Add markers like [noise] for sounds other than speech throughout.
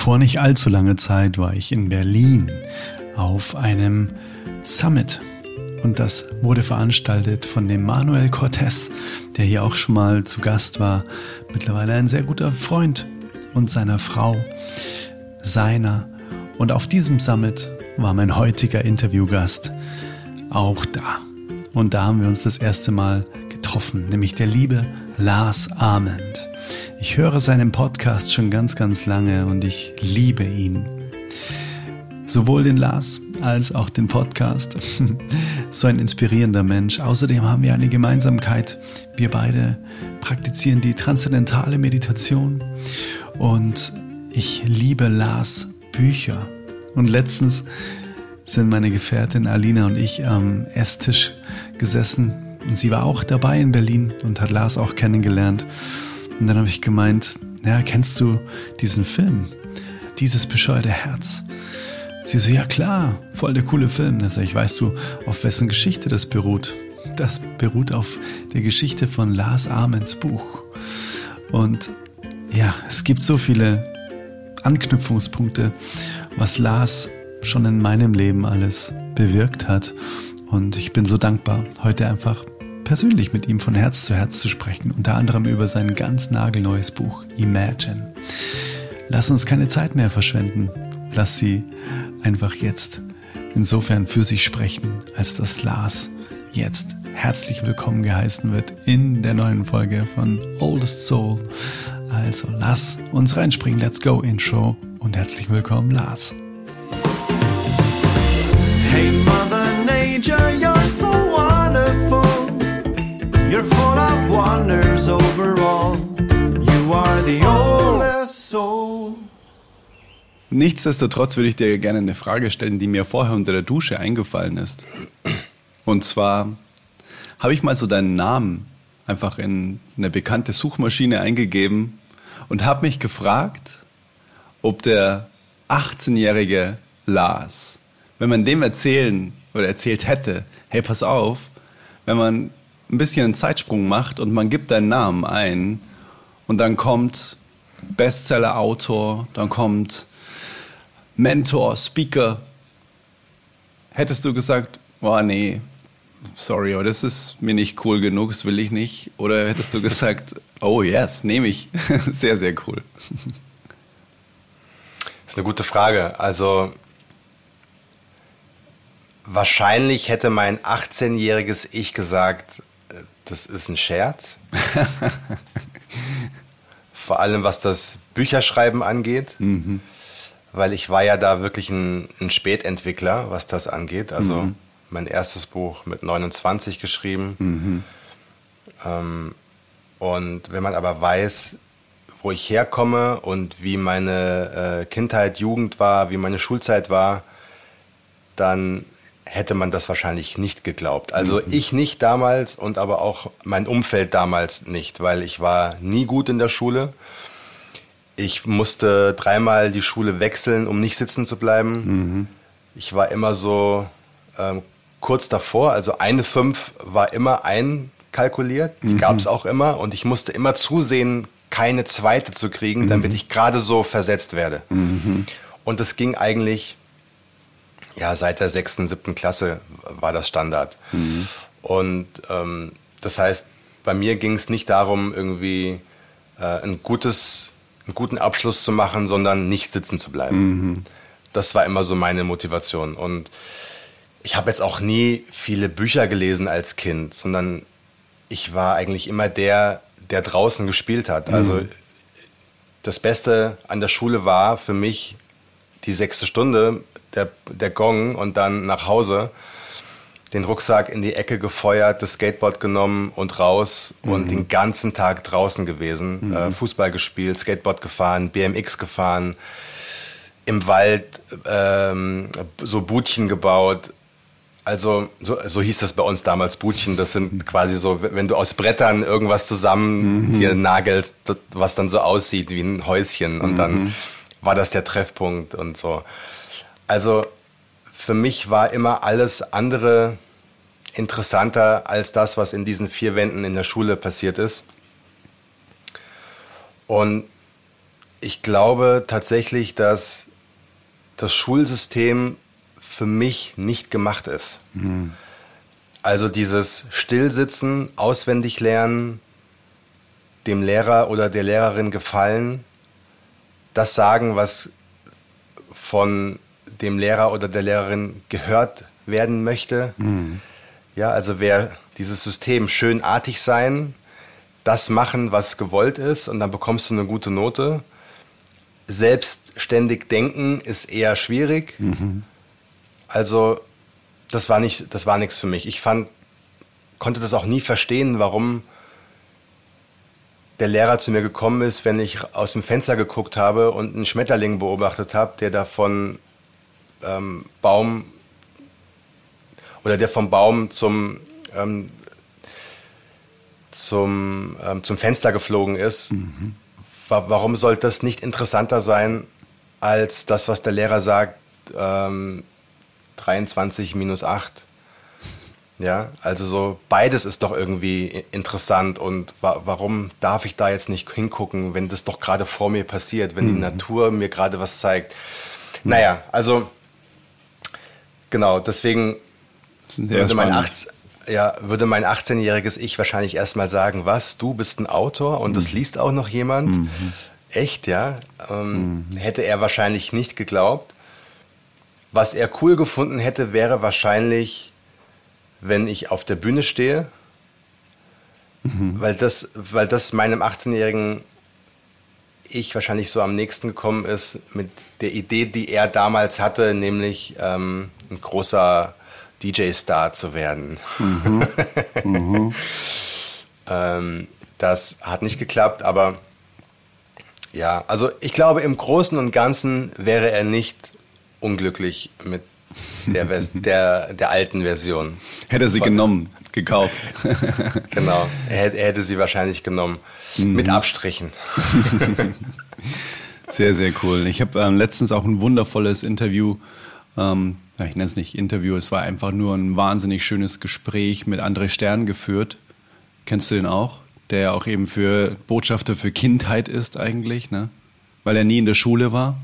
Vor nicht allzu langer Zeit war ich in Berlin auf einem Summit. Und das wurde veranstaltet von dem Manuel Cortez, der hier auch schon mal zu Gast war. Mittlerweile ein sehr guter Freund und seiner Frau, seiner. Und auf diesem Summit war mein heutiger Interviewgast auch da. Und da haben wir uns das erste Mal getroffen, nämlich der liebe Lars Arment. Ich höre seinen Podcast schon ganz, ganz lange und ich liebe ihn. Sowohl den Lars als auch den Podcast. [laughs] so ein inspirierender Mensch. Außerdem haben wir eine Gemeinsamkeit. Wir beide praktizieren die transzendentale Meditation und ich liebe Lars Bücher. Und letztens sind meine Gefährtin Alina und ich am Esstisch gesessen und sie war auch dabei in Berlin und hat Lars auch kennengelernt. Und dann habe ich gemeint, ja, kennst du diesen Film? Dieses bescheuerte Herz. Sie so, ja klar, voll der coole Film. Da sag ich, weißt du, auf wessen Geschichte das beruht? Das beruht auf der Geschichte von Lars Amens Buch. Und ja, es gibt so viele Anknüpfungspunkte, was Lars schon in meinem Leben alles bewirkt hat. Und ich bin so dankbar, heute einfach persönlich mit ihm von Herz zu Herz zu sprechen, unter anderem über sein ganz nagelneues Buch Imagine. Lass uns keine Zeit mehr verschwenden. Lass sie einfach jetzt insofern für sich sprechen, als dass Lars jetzt herzlich willkommen geheißen wird in der neuen Folge von Oldest Soul. Also lass uns reinspringen. Let's go Intro und herzlich willkommen Lars. Hey Mother Nature, of wonders overall. You are the oldest soul. Nichtsdestotrotz würde ich dir gerne eine Frage stellen, die mir vorher unter der Dusche eingefallen ist. Und zwar habe ich mal so deinen Namen einfach in eine bekannte Suchmaschine eingegeben und habe mich gefragt, ob der 18-jährige Lars, wenn man dem erzählen oder erzählt hätte, hey, pass auf, wenn man ein bisschen einen Zeitsprung macht und man gibt deinen Namen ein und dann kommt Bestseller-Autor, dann kommt Mentor, Speaker, hättest du gesagt, oh nee, sorry, aber das ist mir nicht cool genug, das will ich nicht? Oder hättest du gesagt, [laughs] oh yes, nehme ich, [laughs] sehr, sehr cool. Das ist eine gute Frage. Also wahrscheinlich hätte mein 18-jähriges Ich gesagt, das ist ein Scherz. [laughs] Vor allem was das Bücherschreiben angeht. Mhm. Weil ich war ja da wirklich ein, ein Spätentwickler, was das angeht. Also mhm. mein erstes Buch mit 29 geschrieben. Mhm. Ähm, und wenn man aber weiß, wo ich herkomme und wie meine äh, Kindheit, Jugend war, wie meine Schulzeit war, dann hätte man das wahrscheinlich nicht geglaubt. Also mhm. ich nicht damals und aber auch mein Umfeld damals nicht, weil ich war nie gut in der Schule. Ich musste dreimal die Schule wechseln, um nicht sitzen zu bleiben. Mhm. Ich war immer so ähm, kurz davor, also eine fünf war immer einkalkuliert, die mhm. gab es auch immer und ich musste immer zusehen, keine zweite zu kriegen, damit mhm. ich gerade so versetzt werde. Mhm. Und das ging eigentlich ja, seit der sechsten, siebten Klasse war das Standard. Mhm. Und ähm, das heißt, bei mir ging es nicht darum, irgendwie äh, ein gutes, einen guten Abschluss zu machen, sondern nicht sitzen zu bleiben. Mhm. Das war immer so meine Motivation. Und ich habe jetzt auch nie viele Bücher gelesen als Kind, sondern ich war eigentlich immer der, der draußen gespielt hat. Mhm. Also das Beste an der Schule war für mich die sechste Stunde der, der Gong und dann nach Hause den Rucksack in die Ecke gefeuert, das Skateboard genommen und raus mhm. und den ganzen Tag draußen gewesen. Mhm. Äh, Fußball gespielt, Skateboard gefahren, BMX gefahren, im Wald ähm, so Budchen gebaut. Also so, so hieß das bei uns damals Budchen. Das sind quasi so, wenn du aus Brettern irgendwas zusammen mhm. dir nagelst, was dann so aussieht wie ein Häuschen. Und dann mhm. war das der Treffpunkt und so. Also für mich war immer alles andere interessanter als das, was in diesen vier Wänden in der Schule passiert ist. Und ich glaube tatsächlich, dass das Schulsystem für mich nicht gemacht ist. Mhm. Also dieses Stillsitzen, auswendig lernen, dem Lehrer oder der Lehrerin gefallen, das sagen, was von dem Lehrer oder der Lehrerin gehört werden möchte. Mhm. Ja, also wer dieses System schönartig sein, das machen, was gewollt ist, und dann bekommst du eine gute Note. Selbstständig denken ist eher schwierig. Mhm. Also das war nicht, das war nichts für mich. Ich fand, konnte das auch nie verstehen, warum der Lehrer zu mir gekommen ist, wenn ich aus dem Fenster geguckt habe und einen Schmetterling beobachtet habe, der da von ähm, Baum oder der vom Baum zum ähm, zum, ähm, zum Fenster geflogen ist. Mhm. Wa warum sollte das nicht interessanter sein als das, was der Lehrer sagt, ähm, 23 minus 8? Ja, also so beides ist doch irgendwie interessant und wa warum darf ich da jetzt nicht hingucken, wenn das doch gerade vor mir passiert, wenn mhm. die Natur mir gerade was zeigt? Naja, also genau, deswegen würde mein, 18, ja, würde mein 18-jähriges Ich wahrscheinlich erstmal sagen, was, du bist ein Autor und mhm. das liest auch noch jemand? Mhm. Echt, ja? Ähm, mhm. Hätte er wahrscheinlich nicht geglaubt. Was er cool gefunden hätte, wäre wahrscheinlich wenn ich auf der Bühne stehe, mhm. weil, das, weil das meinem 18-jährigen ich wahrscheinlich so am nächsten gekommen ist mit der Idee, die er damals hatte, nämlich ähm, ein großer DJ-Star zu werden. Mhm. [laughs] Mhm. ähm, das hat nicht geklappt, aber ja, also ich glaube, im Großen und Ganzen wäre er nicht unglücklich mit der, [laughs] der, der alten Version. Hätte er sie genommen, gekauft. [laughs] genau, er hätte, er hätte sie wahrscheinlich genommen. Mhm. Mit Abstrichen. sehr, sehr cool. Ich habe ähm, letztens auch ein wundervolles Interview, ähm, ich nenne es nicht Interview, es war einfach nur ein wahnsinnig schönes Gespräch mit André Stern geführt. Kennst du den auch? Der auch eben für Botschafter für Kindheit ist eigentlich, ne? Weil er nie in der Schule war.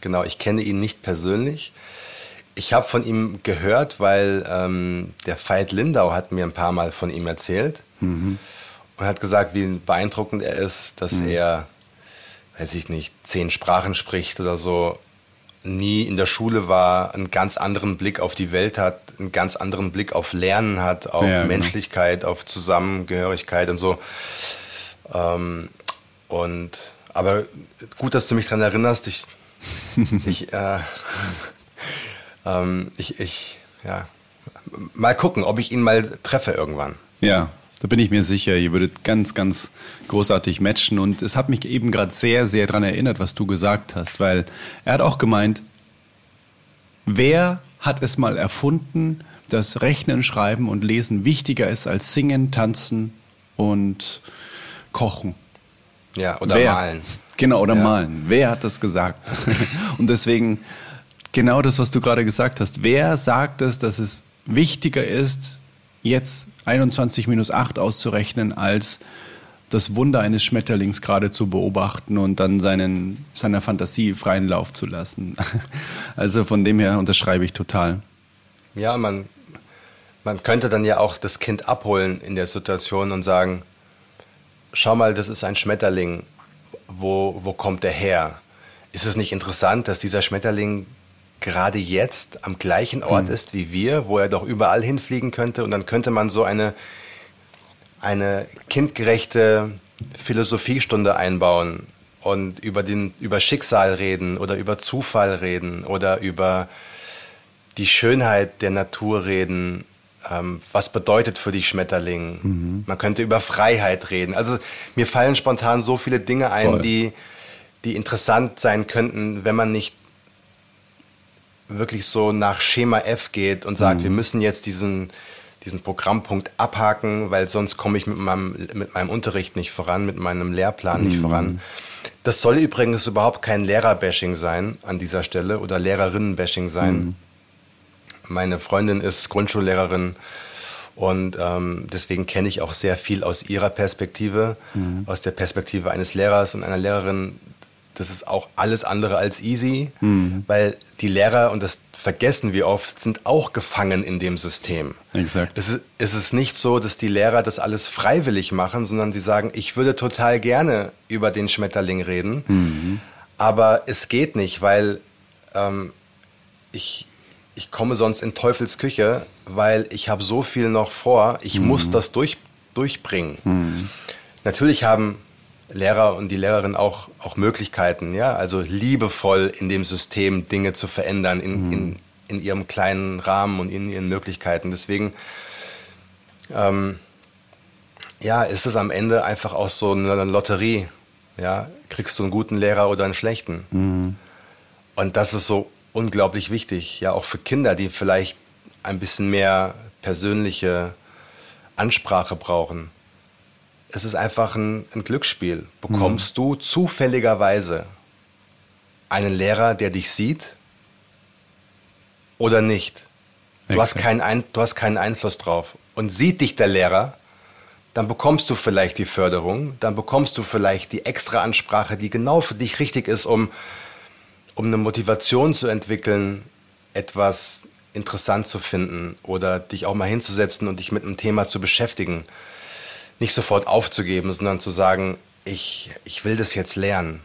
Genau, ich kenne ihn nicht persönlich. Ich habe von ihm gehört, weil ähm, der Veit Lindau hat mir ein paar Mal von ihm erzählt mhm. und hat gesagt, wie beeindruckend er ist, dass mhm. er, weiß ich nicht, zehn Sprachen spricht oder so, nie in der Schule war, einen ganz anderen Blick auf die Welt hat, einen ganz anderen Blick auf Lernen hat, auf ja, genau. Menschlichkeit, genau. auf Zusammengehörigkeit und so. Ähm, und aber gut, dass du mich daran erinnerst. Ich, [laughs] ich äh, ähm, ich, ich, ja, mal gucken, ob ich ihn mal treffe irgendwann. Ja, da bin ich mir sicher, ihr würdet ganz, ganz großartig matchen. Und es hat mich eben gerade sehr, sehr daran erinnert, was du gesagt hast, weil er hat auch gemeint, wer hat es mal erfunden, dass Rechnen, Schreiben und Lesen wichtiger ist als Singen, Tanzen und Kochen? Ja, oder wer? malen. Genau, oder ja. malen. Wer hat das gesagt? [laughs] und deswegen genau das, was du gerade gesagt hast. Wer sagt es, dass es wichtiger ist, jetzt 21 minus 8 auszurechnen, als das Wunder eines Schmetterlings gerade zu beobachten und dann seinen, seiner Fantasie freien Lauf zu lassen. [laughs] Also von dem her unterschreibe ich total. Ja, man, man könnte dann ja auch das Kind abholen in der Situation und sagen, schau mal, das ist ein Schmetterling, wo, wo kommt der her? Ist es nicht interessant, dass dieser Schmetterling gerade jetzt am gleichen Ort mhm. ist wie wir, wo er doch überall hinfliegen könnte. Und dann könnte man so eine, eine kindgerechte Philosophiestunde einbauen und über, den, über Schicksal reden oder über Zufall reden oder über die Schönheit der Natur reden. Ähm, was bedeutet für dich Schmetterling? Mhm. Man könnte über Freiheit reden. Also mir fallen spontan so viele Dinge ein, die, die interessant sein könnten, wenn man nicht wirklich so nach Schema F geht und sagt, mhm. wir müssen jetzt diesen, diesen Programmpunkt abhaken, weil sonst komme ich mit meinem, mit meinem Unterricht nicht voran, mit meinem Lehrplan mhm. nicht voran. Das soll übrigens überhaupt kein Lehrerbashing sein an dieser Stelle oder Lehrerinnenbashing sein. Mhm. Meine Freundin ist Grundschullehrerin Und ähm, deswegen kenne ich auch sehr viel aus ihrer Perspektive, mhm. aus der Perspektive eines Lehrers und einer Lehrerin. Das ist auch alles andere als easy, mhm. weil die Lehrer, und das vergessen wir oft, sind auch gefangen in dem System. Exakt. Es ist, es ist nicht so, dass die Lehrer das alles freiwillig machen, sondern sie sagen, ich würde total gerne über den Schmetterling reden, mhm. aber es geht nicht, weil ähm, ich, ich komme sonst in Teufels Küche, weil ich habe so viel noch vor, ich mhm. muss das durch, durchbringen. Mhm. Natürlich haben Lehrer und die Lehrerin auch, auch Möglichkeiten, ja, also liebevoll in dem System Dinge zu verändern, in, mhm. in, in ihrem kleinen Rahmen und in ihren Möglichkeiten. Deswegen, ähm, ja, ist es am Ende einfach auch so eine Lotterie, ja, kriegst du einen guten Lehrer oder einen schlechten. Mhm. Und das ist so unglaublich wichtig, ja, auch für Kinder, die vielleicht ein bisschen mehr persönliche Ansprache brauchen. Es ist einfach ein, ein Glücksspiel. Bekommst mhm. du zufälligerweise einen Lehrer, der dich sieht oder nicht? Du hast, keinen du hast keinen Einfluss drauf. Und sieht dich der Lehrer, dann bekommst du vielleicht die Förderung, dann bekommst du vielleicht die extra Ansprache, die genau für dich richtig ist, um um eine Motivation zu entwickeln, etwas interessant zu finden oder dich auch mal hinzusetzen und dich mit einem Thema zu beschäftigen. Nicht sofort aufzugeben, sondern zu sagen, ich, ich will das jetzt lernen.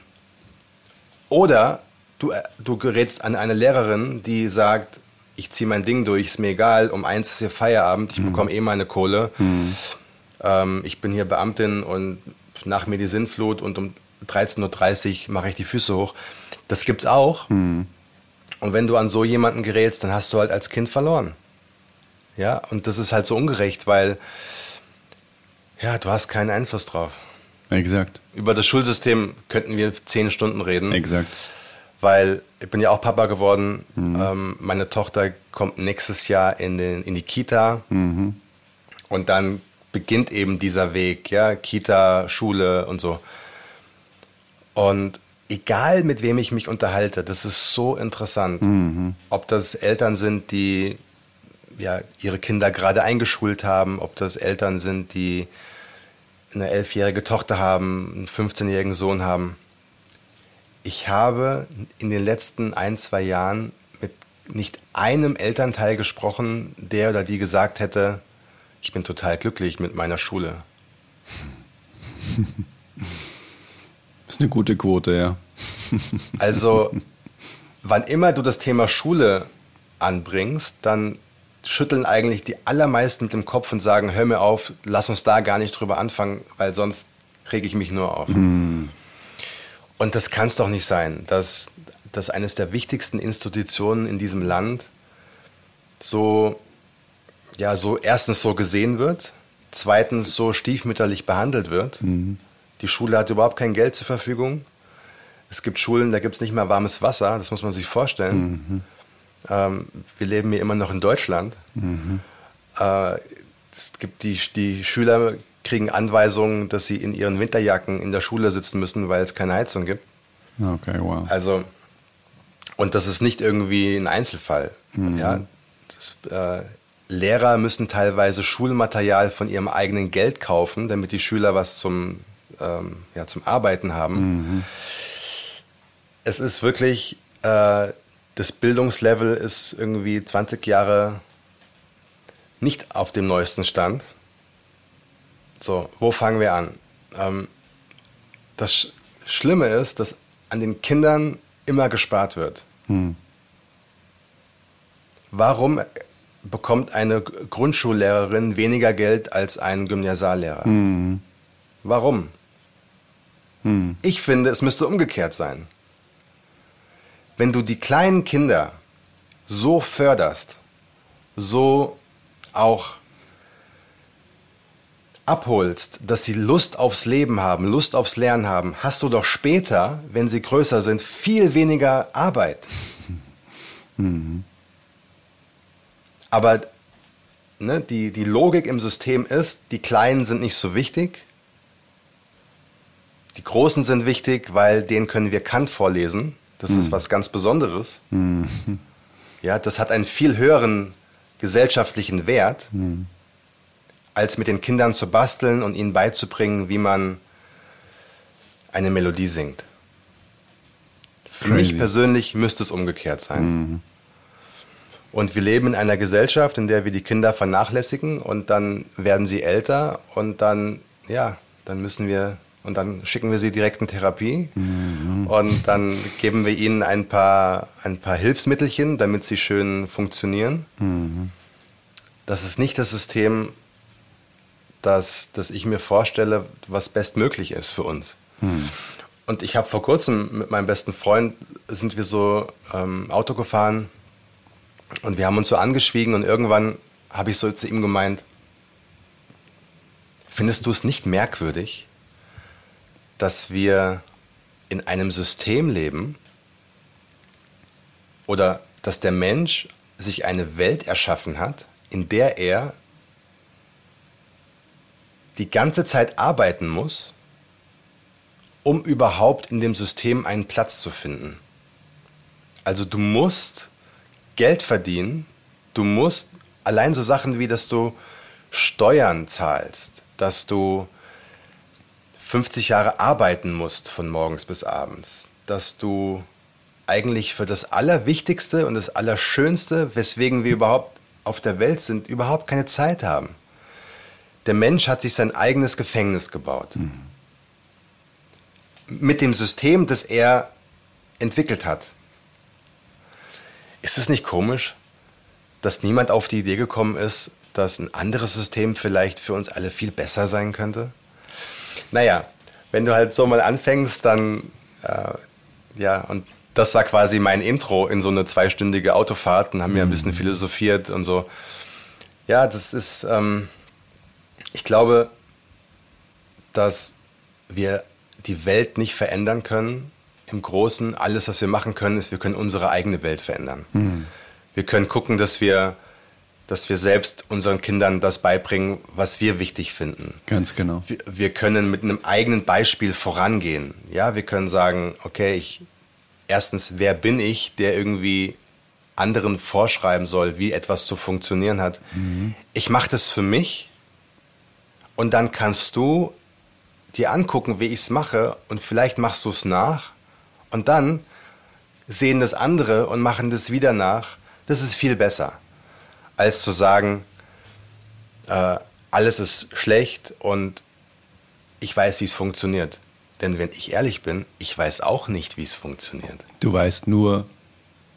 Oder du, du gerätst an eine Lehrerin, die sagt, ich ziehe mein Ding durch, ist mir egal, um eins ist hier Feierabend, ich mhm. bekomme eh meine Kohle. Mhm. Ähm, ich bin hier Beamtin und nach mir die Sinnflut und um 13.30 Uhr mache ich die Füße hoch. Das gibt's auch. Mhm. Und wenn du an so jemanden gerätst, dann hast du halt als Kind verloren. Ja, und das ist halt so ungerecht, weil ja, du hast keinen Einfluss drauf. Exakt. Über das Schulsystem könnten wir zehn Stunden reden. Exakt. Weil ich bin ja auch Papa geworden. Mhm. Ähm, meine Tochter kommt nächstes Jahr in, den, in die Kita. Mhm. Und dann beginnt eben dieser Weg, ja, Kita, Schule und so. Und egal mit wem ich mich unterhalte, das ist so interessant. Mhm. Ob das Eltern sind, die ja, ihre Kinder gerade eingeschult haben, ob das Eltern sind, die eine elfjährige Tochter haben, einen 15-jährigen Sohn haben. Ich habe in den letzten ein, zwei Jahren mit nicht einem Elternteil gesprochen, der oder die gesagt hätte, ich bin total glücklich mit meiner Schule. Das [laughs] ist eine gute Quote, ja. Also, wann immer du das Thema Schule anbringst, dann schütteln eigentlich die allermeisten mit dem Kopf und sagen, hör mir auf, lass uns da gar nicht drüber anfangen, weil sonst rege ich mich nur auf. Hm. Und das kann es doch nicht sein, dass, dass eines der wichtigsten Institutionen in diesem Land so, ja, so erstens so gesehen wird, zweitens so stiefmütterlich behandelt wird. Mhm. Die Schule hat überhaupt kein Geld zur Verfügung. Es gibt Schulen, da gibt es nicht mehr warmes Wasser, das muss man sich vorstellen. Mhm. Ähm, wir leben hier immer noch in Deutschland. Mhm. Äh, es gibt die, die Schüler kriegen Anweisungen, dass sie in ihren Winterjacken in der Schule sitzen müssen, weil es keine Heizung gibt. Okay, wow. Also, und das ist nicht irgendwie ein Einzelfall. Mhm. Ja, das, äh, Lehrer müssen teilweise Schulmaterial von ihrem eigenen Geld kaufen, damit die Schüler was zum ähm, ja, zum Arbeiten haben. Mhm. Es ist wirklich, äh, das Bildungslevel ist irgendwie 20 Jahre nicht auf dem neuesten Stand. So, wo fangen wir an? Ähm, das Sch Schlimme ist, dass an den Kindern immer gespart wird. Mhm. Warum bekommt eine Grundschullehrerin weniger Geld als ein Gymnasiallehrer? Mhm. Warum? Hm. Ich finde, es müsste umgekehrt sein. Wenn du die kleinen Kinder so förderst, so auch abholst, dass sie Lust aufs Leben haben, Lust aufs Lernen haben, hast du doch später, wenn sie größer sind, viel weniger Arbeit. [laughs] Mhm. Aber ne, die, die Logik im System ist, die Kleinen sind nicht so wichtig, die Großen sind wichtig, weil denen können wir Kant vorlesen. Das mhm. ist hm. was ganz Besonderes. Mhm. [laughs] Ja, das hat einen viel höheren gesellschaftlichen Wert. Mhm. als mit den Kindern zu basteln und ihnen beizubringen, wie man eine Melodie singt. Für Crazy. mich persönlich müsste es umgekehrt sein. Mhm. Und wir leben in einer Gesellschaft, in der wir die Kinder vernachlässigen und dann werden sie älter und dann, ja, dann müssen wir und dann schicken wir sie direkt in Therapie mhm. und dann geben wir ihnen ein paar, ein paar Hilfsmittelchen, damit sie schön funktionieren. Mhm. Das ist nicht das System, das, das ich mir vorstelle, was bestmöglich ist für uns. Mhm. Und ich habe vor kurzem mit meinem besten Freund, sind wir so ähm, Auto gefahren und wir haben uns so angeschwiegen und irgendwann habe ich so zu ihm gemeint, findest du es nicht merkwürdig, dass wir in einem System leben oder dass der Mensch sich eine Welt erschaffen hat, in der er die ganze Zeit arbeiten muss, um überhaupt in dem System einen Platz zu finden. Also du musst Geld verdienen, du musst allein so Sachen wie, dass du Steuern zahlst, dass du 50 Jahre arbeiten musst von morgens bis abends, dass du eigentlich für das Allerwichtigste und das Allerschönste, weswegen wir überhaupt auf der Welt sind, überhaupt keine Zeit haben. Der Mensch hat sich sein eigenes Gefängnis gebaut. Mhm. Mit dem System, das er entwickelt hat. Ist es nicht komisch, dass niemand auf die Idee gekommen ist, dass ein anderes System vielleicht für uns alle viel besser sein könnte? Naja, wenn du halt so mal anfängst, dann, äh, ja, und das war quasi mein Intro in so eine zweistündige Autofahrt und haben wir ein bisschen mhm. philosophiert und so. Ja, das ist, ähm, ich glaube, dass wir die Welt nicht verändern können. Im Großen, alles, was wir machen können, ist, wir können unsere eigene Welt verändern. Mhm. Wir können gucken, dass wir dass wir selbst unseren Kindern das beibringen, was wir wichtig finden. Ganz genau. Wir, wir, können mit einem eigenen Beispiel vorangehen. Ja, wir können sagen, okay, ich, erstens, wer bin ich, der irgendwie anderen vorschreiben soll, wie etwas zu funktionieren hat. Mhm. Ich mache das für mich und dann kannst du dir angucken, wie ich es mache und vielleicht machst du es nach und dann sehen das andere und machen das wieder nach. Das ist viel besser als zu sagen, äh, alles ist schlecht und ich weiß, wie es funktioniert. Denn wenn ich ehrlich bin, ich weiß auch nicht, wie es funktioniert. Du weißt nur,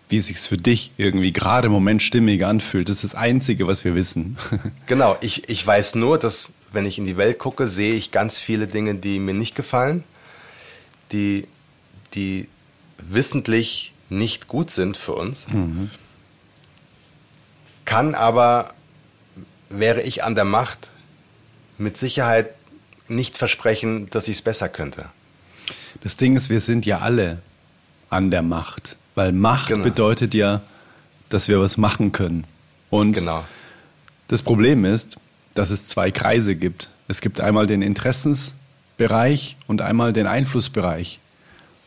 wie es sich für dich irgendwie gerade im Moment stimmig anfühlt. Das ist das Einzige, was wir wissen. [laughs] genau, ich, ich weiß nur, dass wenn ich in die Welt gucke, sehe ich ganz viele Dinge, die mir nicht gefallen, die, die wissentlich nicht gut sind für uns. Mhm kann aber, wäre ich an der Macht, mit Sicherheit nicht versprechen, dass ich es besser könnte. Das Ding ist, wir sind ja alle an der Macht, weil Macht genau. bedeutet ja, dass wir was machen können. Und genau. das Problem ist, dass es zwei Kreise gibt. Es gibt einmal den Interessensbereich und einmal den Einflussbereich.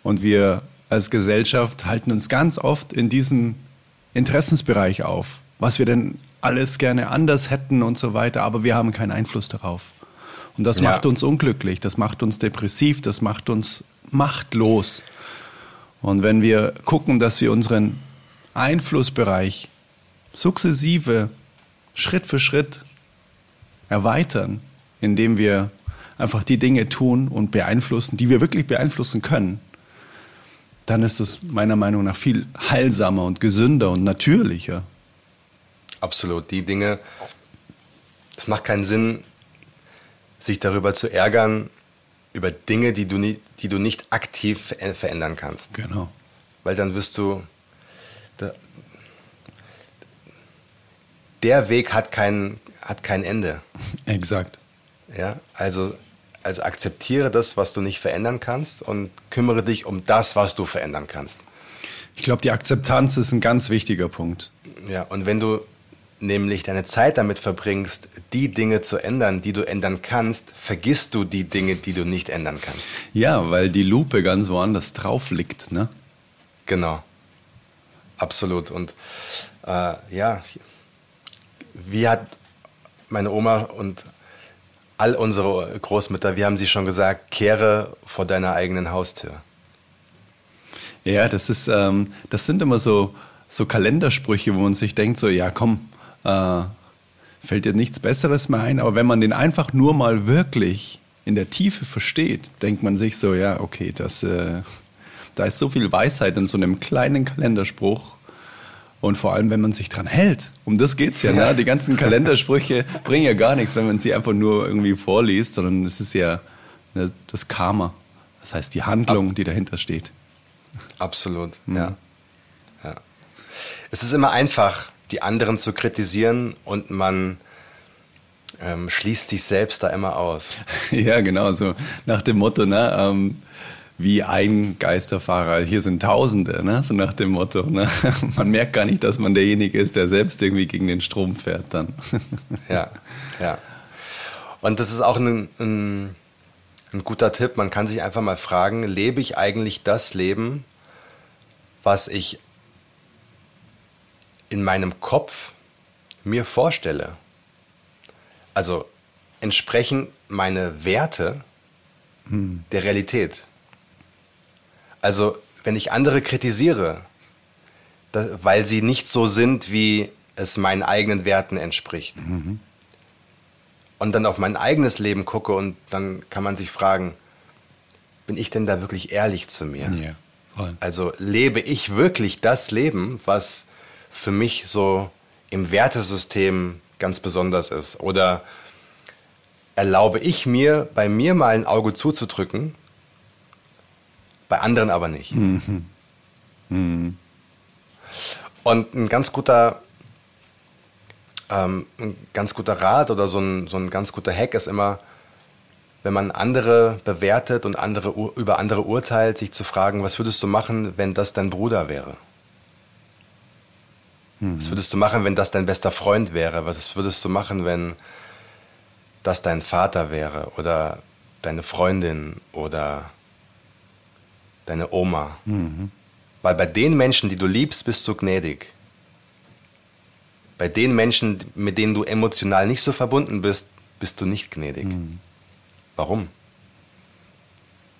Und wir als Gesellschaft halten uns ganz oft in diesem Interessensbereich auf was wir denn alles gerne anders hätten und so weiter, aber wir haben keinen Einfluss darauf. Und das ja. macht uns unglücklich, das macht uns depressiv, das macht uns machtlos. Und wenn wir gucken, dass wir unseren Einflussbereich sukzessive, Schritt für Schritt erweitern, indem wir einfach die Dinge tun und beeinflussen, die wir wirklich beeinflussen können, dann ist es meiner Meinung nach viel heilsamer und gesünder und natürlicher. Absolut. Die Dinge, es macht keinen Sinn, sich darüber zu ärgern, über Dinge, die du, nie, die du nicht aktiv verändern kannst. Genau. Weil dann wirst du. Der Weg hat kein, hat kein Ende. [laughs] Exakt. Ja, also, also akzeptiere das, was du nicht verändern kannst und kümmere dich um das, was du verändern kannst. Ich glaube, die Akzeptanz ist ein ganz wichtiger Punkt. Ja, und wenn du nämlich deine Zeit damit verbringst, die Dinge zu ändern, die du ändern kannst, vergisst du die Dinge, die du nicht ändern kannst. Ja, weil die Lupe ganz woanders drauf liegt, ne? Genau. Absolut. Und äh, ja, wie hat meine Oma und all unsere Großmütter, wie haben sie schon gesagt, kehre vor deiner eigenen Haustür. Ja, das ist, ähm, das sind immer so, so Kalendersprüche, wo man sich denkt, so, ja komm, äh, fällt dir nichts Besseres mehr ein. Aber wenn man den einfach nur mal wirklich in der Tiefe versteht, denkt man sich so, ja, okay, das, äh, da ist so viel Weisheit in so einem kleinen Kalenderspruch. Und vor allem, wenn man sich dran hält. Um das geht's ja. Ne? Die ganzen Kalendersprüche [laughs] bringen ja gar nichts, wenn man sie einfach nur irgendwie vorliest, sondern es ist ja ne, das Karma. Das heißt, die Handlung, die dahinter steht. Absolut, mhm. ja. ja. Es ist immer einfach, die anderen zu kritisieren und man ähm, schließt sich selbst da immer aus. [laughs] ja, genau, so nach dem Motto, ne, ähm, wie ein Geisterfahrer, hier sind Tausende, ne? so nach dem Motto. Ne? [laughs] Man merkt gar nicht, dass man derjenige ist, der selbst irgendwie gegen den Strom fährt dann. [laughs] ja, ja. Und das ist auch ein, ein, ein guter Tipp. Man kann sich einfach mal fragen, lebe ich eigentlich das Leben, was ich in meinem Kopf mir vorstelle? Also entsprechen meine Werte hm. der Realität? Also wenn ich andere kritisiere, weil sie nicht so sind, wie es meinen eigenen Werten entspricht, mhm. und dann auf mein eigenes Leben gucke und dann kann man sich fragen, bin ich denn da wirklich ehrlich zu mir? Ja. Also lebe ich wirklich das Leben, was für mich so im Wertesystem ganz besonders ist? Oder erlaube ich mir, bei mir mal ein Auge zuzudrücken bei anderen aber nicht. Mhm. Mhm. Und ein ganz guter, ähm, ein ganz guter Rat oder so ein, so ein ganz guter Hack ist immer, wenn man andere bewertet und andere, über andere urteilt, sich zu fragen, was würdest du machen, wenn das dein Bruder wäre? Mhm. Was würdest du machen, wenn das dein bester Freund wäre? Was würdest du machen, wenn das dein Vater wäre oder deine Freundin oder deine Oma. Mhm. Weil bei den Menschen, die du liebst, bist du gnädig. Bei den Menschen, mit denen du emotional nicht so verbunden bist, bist du nicht gnädig. Mhm. Warum?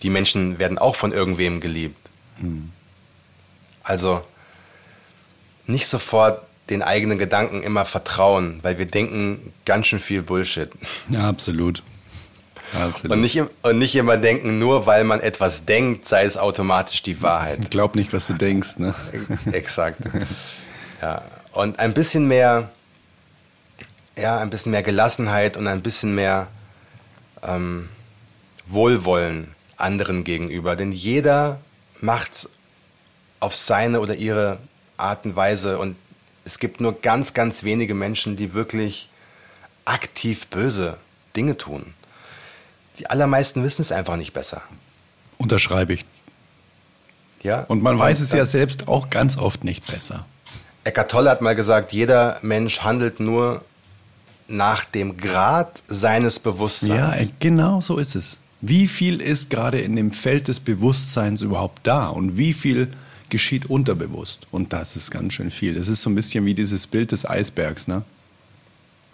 Die Menschen werden auch von irgendwem geliebt. Mhm. Also nicht sofort den eigenen Gedanken immer vertrauen, weil wir denken ganz schön viel Bullshit. Ja, absolut. Absolut. Und nicht, und nicht immer denken, nur weil man etwas denkt, sei es automatisch die Wahrheit. Glaub nicht, was du denkst, ne? Exakt. Ja. Und ein bisschen mehr, ja, ein bisschen mehr Gelassenheit und ein bisschen mehr ähm, Wohlwollen anderen gegenüber. Denn jeder macht's auf seine oder ihre Art und Weise und es gibt nur ganz, ganz wenige Menschen, die wirklich aktiv böse Dinge tun. Die allermeisten wissen es einfach nicht besser. Unterschreibe ich. Ja. Und man weiß es ja selbst auch ganz oft nicht besser. Eckart Tolle hat mal gesagt, jeder Mensch handelt nur nach dem Grad seines Bewusstseins. Ja, genau so ist es. Wie viel ist gerade in dem Feld des Bewusstseins überhaupt da und wie viel geschieht unterbewusst? Und das ist ganz schön viel. Das ist so ein bisschen wie dieses Bild des Eisbergs, ne?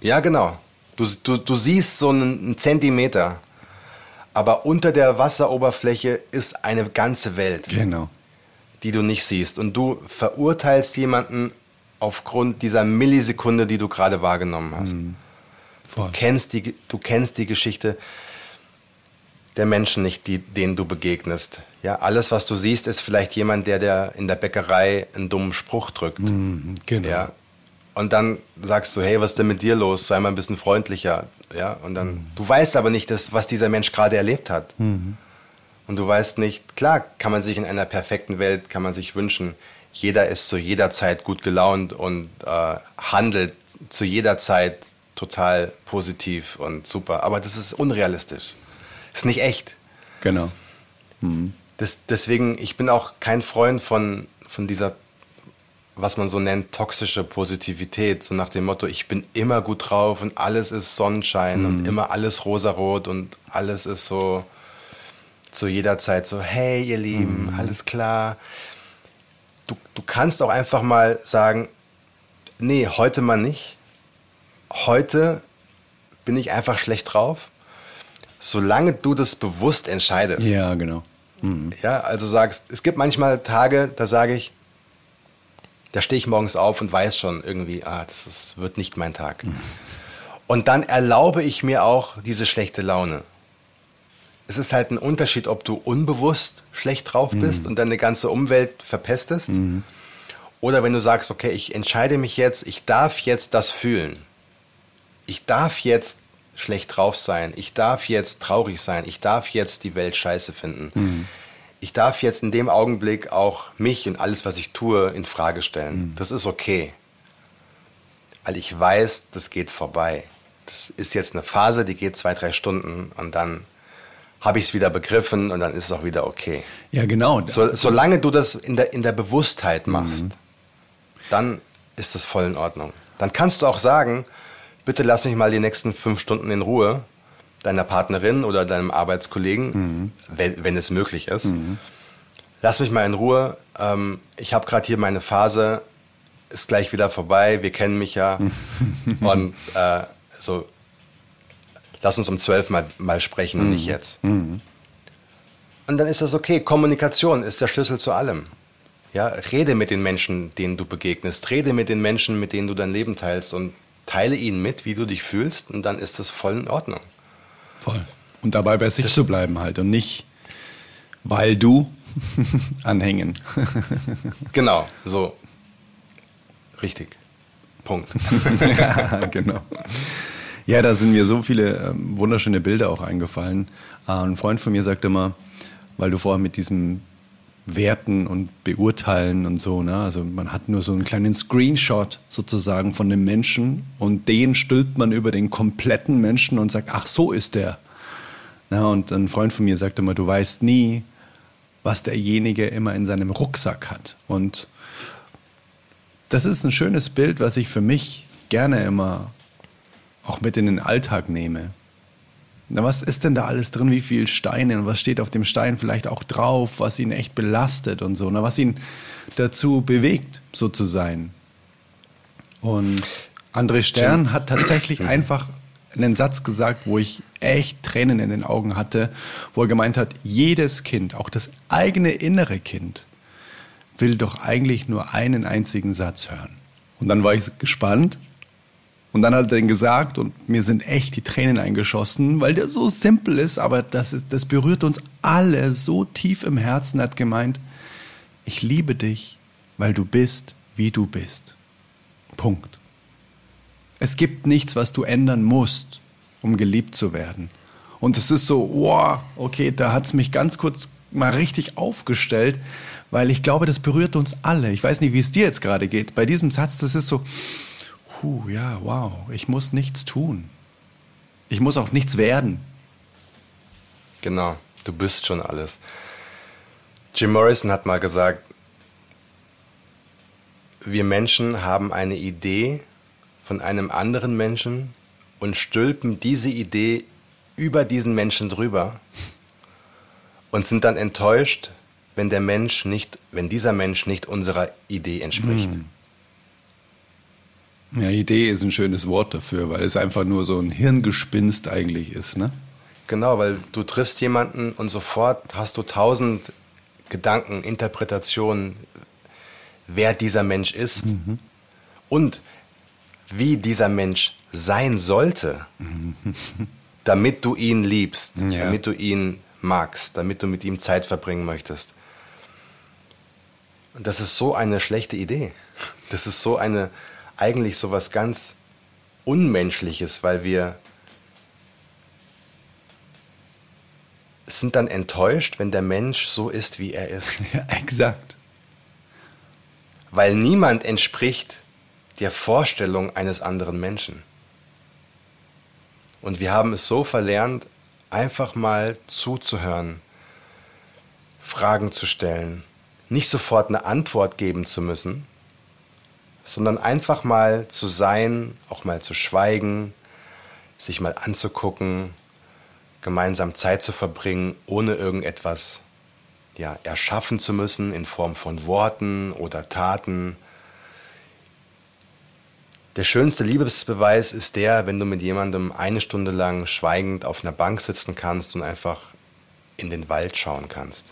Ja, genau. Du, du, du siehst so einen Zentimeter aber unter der Wasseroberfläche ist eine ganze Welt. Genau. Die du nicht siehst. Und du verurteilst jemanden aufgrund dieser Millisekunde, die du gerade wahrgenommen hast. Mhm. Du, kennst die, du kennst die Geschichte der Menschen nicht, die, denen du begegnest. Ja, alles, was du siehst, ist vielleicht jemand, der, der in der Bäckerei einen dummen Spruch drückt. Mhm, genau. Ja, und dann sagst du, hey, was ist denn mit dir los? Sei mal ein bisschen freundlicher. Ja, und dann, mhm. du weißt aber nicht, das, was dieser Mensch gerade erlebt hat. Mhm. Und du weißt nicht, klar kann man sich in einer perfekten Welt, kann man sich wünschen, jeder ist zu jeder Zeit gut gelaunt und äh, handelt zu jeder Zeit total positiv und super. Aber das ist unrealistisch. Ist nicht echt. Genau. Mhm. Das, deswegen, ich bin auch kein Freund von, von dieser was man so nennt, toxische Positivität, so nach dem Motto, ich bin immer gut drauf und alles ist Sonnenschein mhm. und immer alles rosarot und alles ist so zu jeder Zeit so, hey ihr Lieben, mhm. alles klar. Du, du kannst auch einfach mal sagen, nee, heute mal nicht. Heute bin ich einfach schlecht drauf solange du das bewusst entscheidest. Ja, genau. Mhm. Ja, also sagst, es gibt manchmal Tage, da sage ich, da stehe ich morgens auf und weiß schon irgendwie, ah, das ist, wird nicht mein Tag. Mhm. Und dann erlaube ich mir auch diese schlechte Laune. Es ist halt ein Unterschied, ob du unbewusst schlecht drauf bist mhm. und deine ganze Umwelt verpestest. Mhm. Oder wenn du sagst, okay, ich entscheide mich jetzt, ich darf jetzt das fühlen. Ich darf jetzt schlecht drauf sein. Ich darf jetzt traurig sein. Ich darf jetzt die Welt scheiße finden. Mhm. Ich darf jetzt in dem Augenblick auch mich und alles, was ich tue, in Frage stellen. Mhm. Das ist okay. Weil ich weiß, das geht vorbei. Das ist jetzt eine Phase, die geht zwei, drei Stunden und dann habe ich es wieder begriffen und dann ist es auch wieder okay. Ja, genau. So, solange du das in der, in der Bewusstheit machst, mhm. dann ist das voll in Ordnung. Dann kannst du auch sagen, bitte lass mich mal die nächsten fünf Stunden in Ruhe, deiner Partnerin oder deinem Arbeitskollegen, mhm. wenn, wenn, es möglich ist. Mhm. Lass mich mal in Ruhe. Ähm, ich habe gerade hier meine Phase, ist gleich wieder vorbei. Wir kennen mich ja. [laughs] und äh, so, lass uns um zwölf mal, mal sprechen und nicht mhm. jetzt. Mhm. Und dann ist das okay. Kommunikation ist der Schlüssel zu allem. Ja, rede mit den Menschen, denen du begegnest. Rede mit den Menschen, mit denen du dein Leben teilst. Und teile ihnen mit, wie du dich fühlst und dann ist das voll in Ordnung. Voll. Und dabei bei sich das zu bleiben halt und nicht, weil du [laughs] anhängen. [laughs] genau, so. Richtig. Punkt. [laughs] ja, genau. Ja, da sind mir so viele ähm, wunderschöne Bilder auch eingefallen. Äh, ein Freund von mir sagte immer, weil du vorher mit diesem werten und beurteilen und so. Ne? Also man hat nur so einen kleinen Screenshot sozusagen von dem Menschen und den stülpt man über den kompletten Menschen und sagt, ach so ist der. Na, und ein Freund von mir sagte immer, du weißt nie, was derjenige immer in seinem Rucksack hat. Und das ist ein schönes Bild, was ich für mich gerne immer auch mit in den Alltag nehme. Na, was ist denn da alles drin? Wie viele Steine? Und was steht auf dem Stein vielleicht auch drauf, was ihn echt belastet und so? Na, was ihn dazu bewegt, so zu sein? Und André Stern hat tatsächlich einfach einen Satz gesagt, wo ich echt Tränen in den Augen hatte, wo er gemeint hat, jedes Kind, auch das eigene innere Kind, will doch eigentlich nur einen einzigen Satz hören. Und dann war ich gespannt, und dann hat er den gesagt und mir sind echt die Tränen eingeschossen, weil der so simpel ist, aber das, ist, das berührt uns alle so tief im Herzen, hat gemeint, ich liebe dich, weil du bist, wie du bist. Punkt. Es gibt nichts, was du ändern musst, um geliebt zu werden. Und es ist so, wow, okay, da hat es mich ganz kurz mal richtig aufgestellt, weil ich glaube, das berührt uns alle. Ich weiß nicht, wie es dir jetzt gerade geht. Bei diesem Satz, das ist so, puh, ja, wow, ich muss nichts tun. Ich muss auch nichts werden. Genau, du bist schon alles. Jim Morrison hat mal gesagt, wir Menschen haben eine Idee von einem anderen Menschen und stülpen diese Idee über diesen Menschen drüber und sind dann enttäuscht, wenn der Mensch nicht, wenn dieser Mensch nicht unserer Idee entspricht. Mm. Ja, Idee ist ein schönes Wort dafür, weil es einfach nur so ein Hirngespinst eigentlich ist, ne? Genau, weil du triffst jemanden und sofort hast du tausend Gedanken, Interpretationen, wer dieser Mensch ist mhm. und wie dieser Mensch sein sollte, mhm. [laughs] damit du ihn liebst, ja. damit du ihn magst, damit du mit ihm Zeit verbringen möchtest. Und das ist so eine schlechte Idee. Das ist so eine eigentlich so was ganz Unmenschliches, weil wir sind dann enttäuscht, wenn der Mensch so ist, wie er ist. [laughs] Ja, exakt. Weil niemand entspricht der Vorstellung eines anderen Menschen. Und wir haben es so verlernt, einfach mal zuzuhören, Fragen zu stellen, nicht sofort eine Antwort geben zu müssen, sondern einfach mal zu sein, auch mal zu schweigen, sich mal anzugucken, gemeinsam Zeit zu verbringen, ohne irgendetwas ja, erschaffen zu müssen in Form von Worten oder Taten. Der schönste Liebesbeweis ist der, wenn du mit jemandem eine Stunde lang schweigend auf einer Bank sitzen kannst und einfach in den Wald schauen kannst.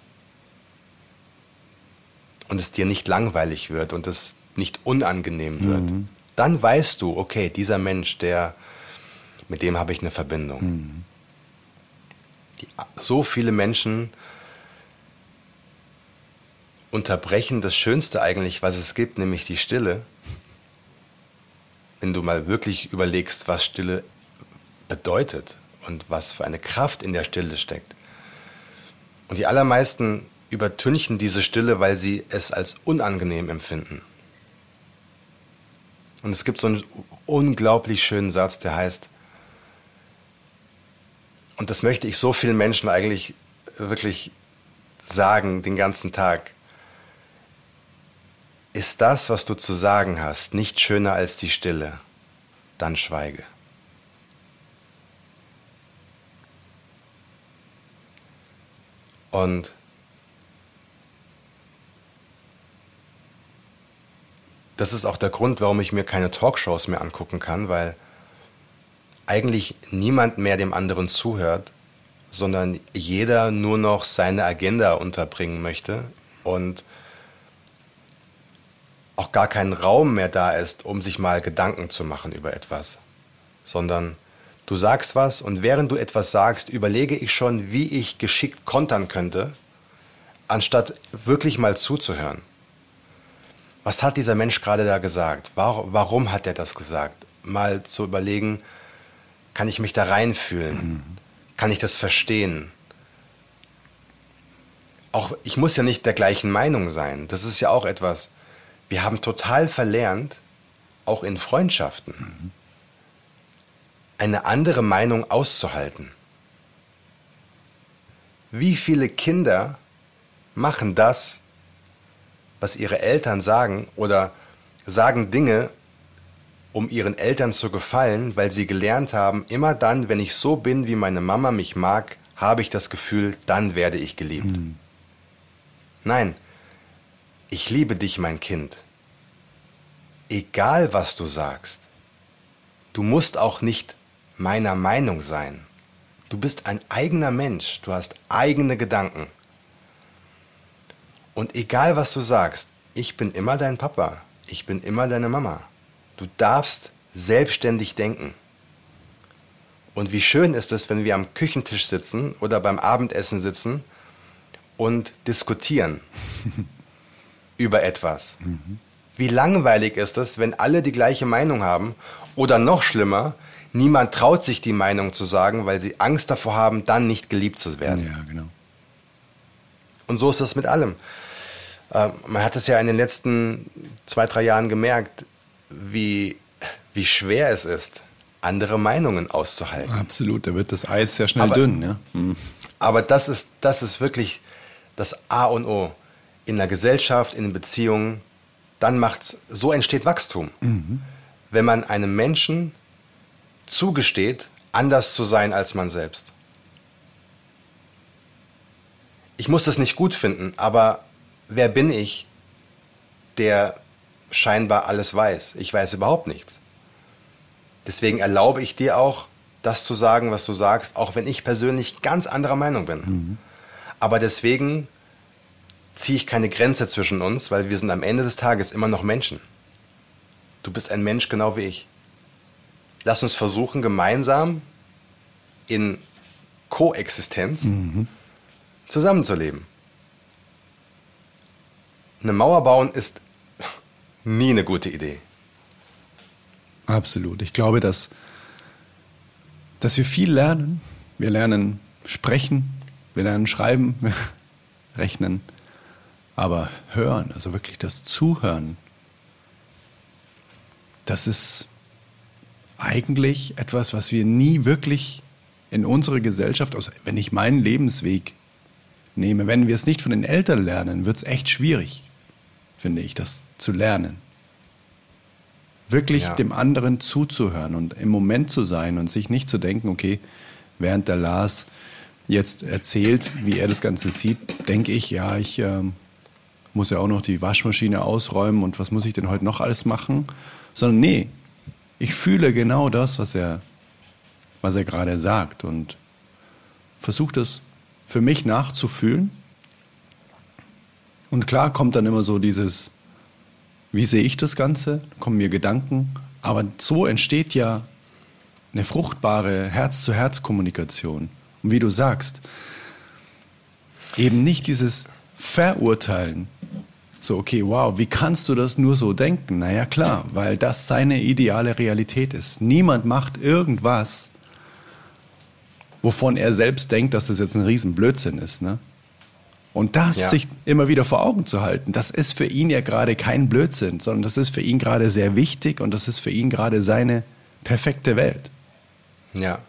Und es dir nicht langweilig wird und es nicht unangenehm wird. Mhm. Dann weißt du, okay, dieser Mensch, der, mit dem habe ich eine Verbindung. Mhm. Die, so viele Menschen unterbrechen das Schönste eigentlich, was es gibt, nämlich die Stille wenn du mal wirklich überlegst, was Stille bedeutet und was für eine Kraft in der Stille steckt. Und die allermeisten übertünchen diese Stille, weil sie es als unangenehm empfinden. Und es gibt so einen unglaublich schönen Satz, der heißt, und das möchte ich so vielen Menschen eigentlich wirklich sagen den ganzen Tag. Ist das, was du zu sagen hast, nicht schöner als die Stille? Dann schweige. Und das ist auch der Grund, warum ich mir keine Talkshows mehr angucken kann, weil eigentlich niemand mehr dem anderen zuhört, sondern jeder nur noch seine Agenda unterbringen möchte und auch gar kein Raum mehr da ist, um sich mal Gedanken zu machen über etwas, sondern du sagst was und während du etwas sagst, überlege ich schon, wie ich geschickt kontern könnte, anstatt wirklich mal zuzuhören. Was hat dieser Mensch gerade da gesagt? Warum, hat er das gesagt? Mal zu überlegen, kann ich mich da reinfühlen? Mhm. Kann ich das verstehen? Auch ich muss ja nicht der gleichen Meinung sein. Das ist ja auch etwas wir haben total verlernt, auch in Freundschaften, eine andere Meinung auszuhalten. Wie viele Kinder machen das, was ihre Eltern sagen oder sagen Dinge, um ihren Eltern zu gefallen, weil sie gelernt haben, immer dann, wenn ich so bin, wie meine Mama mich mag, habe ich das Gefühl, dann werde ich geliebt. Mhm. Nein, ich liebe dich, mein Kind. Egal was du sagst, du musst auch nicht meiner Meinung sein. Du bist ein eigener Mensch, du hast eigene Gedanken. Und egal was du sagst, ich bin immer dein Papa, ich bin immer deine Mama. Du darfst selbstständig denken. Und wie schön ist es, wenn wir am Küchentisch sitzen oder beim Abendessen sitzen und diskutieren [laughs] über etwas. Mhm. Wie langweilig ist es, wenn alle die gleiche Meinung haben? Oder noch schlimmer, niemand traut sich die Meinung zu sagen, weil sie Angst davor haben, dann nicht geliebt zu werden. Ja, genau. Und so ist es mit allem. Äh, man hat es ja in den letzten zwei, drei Jahren gemerkt, wie, wie schwer es ist, andere Meinungen auszuhalten. Absolut, da wird das Eis sehr schnell aber, dünn. Ja? Mhm. Aber das ist, das ist wirklich das A und O in der Gesellschaft, in Beziehungen, dann macht's, so entsteht Wachstum. Mhm. Wenn man einem Menschen zugesteht, anders zu sein als man selbst. Ich muss das nicht gut finden, aber wer bin ich, der scheinbar alles weiß? Ich weiß überhaupt nichts. Deswegen erlaube ich dir auch, das zu sagen, was du sagst, auch wenn ich persönlich ganz anderer Meinung bin. Mhm. Aber deswegen ziehe ich keine Grenze zwischen uns, weil wir sind am Ende des Tages immer noch Menschen. Du bist ein Mensch genau wie ich. Lass uns versuchen, gemeinsam in Koexistenz mhm. zusammenzuleben. Eine Mauer bauen ist nie eine gute Idee. Absolut. Ich glaube, dass, dass wir viel lernen. Wir lernen sprechen, wir lernen schreiben, [laughs] rechnen. Aber hören, also wirklich das Zuhören, das ist eigentlich etwas, was wir nie wirklich in unserer Gesellschaft, also wenn ich meinen Lebensweg nehme, wenn wir es nicht von den Eltern lernen, wird es echt schwierig, finde ich, das zu lernen. Wirklich ja. dem anderen zuzuhören und im Moment zu sein und sich nicht zu denken, okay, während der Lars jetzt erzählt, wie er das Ganze sieht, denke ich, ja, ich ähm, muss ja auch noch die Waschmaschine ausräumen und was muss ich denn heute noch alles machen, sondern nee, ich fühle genau das, was er, was er gerade sagt und versuche das für mich nachzufühlen. Und klar kommt dann immer so dieses, wie sehe ich das Ganze? Kommen mir Gedanken. Aber so entsteht ja eine fruchtbare Herz-zu-Herz-Kommunikation. Und wie du sagst, eben nicht dieses Verurteilen. So, okay, wow, wie kannst du das nur so denken? Naja, klar, weil das seine ideale Realität ist. Niemand macht irgendwas, wovon er selbst denkt, dass das jetzt ein Riesenblödsinn ist. Ne? Und das ja. sich immer wieder vor Augen zu halten, das ist für ihn ja gerade kein Blödsinn, sondern das ist für ihn gerade sehr wichtig und das ist für ihn gerade seine perfekte Welt. Ja,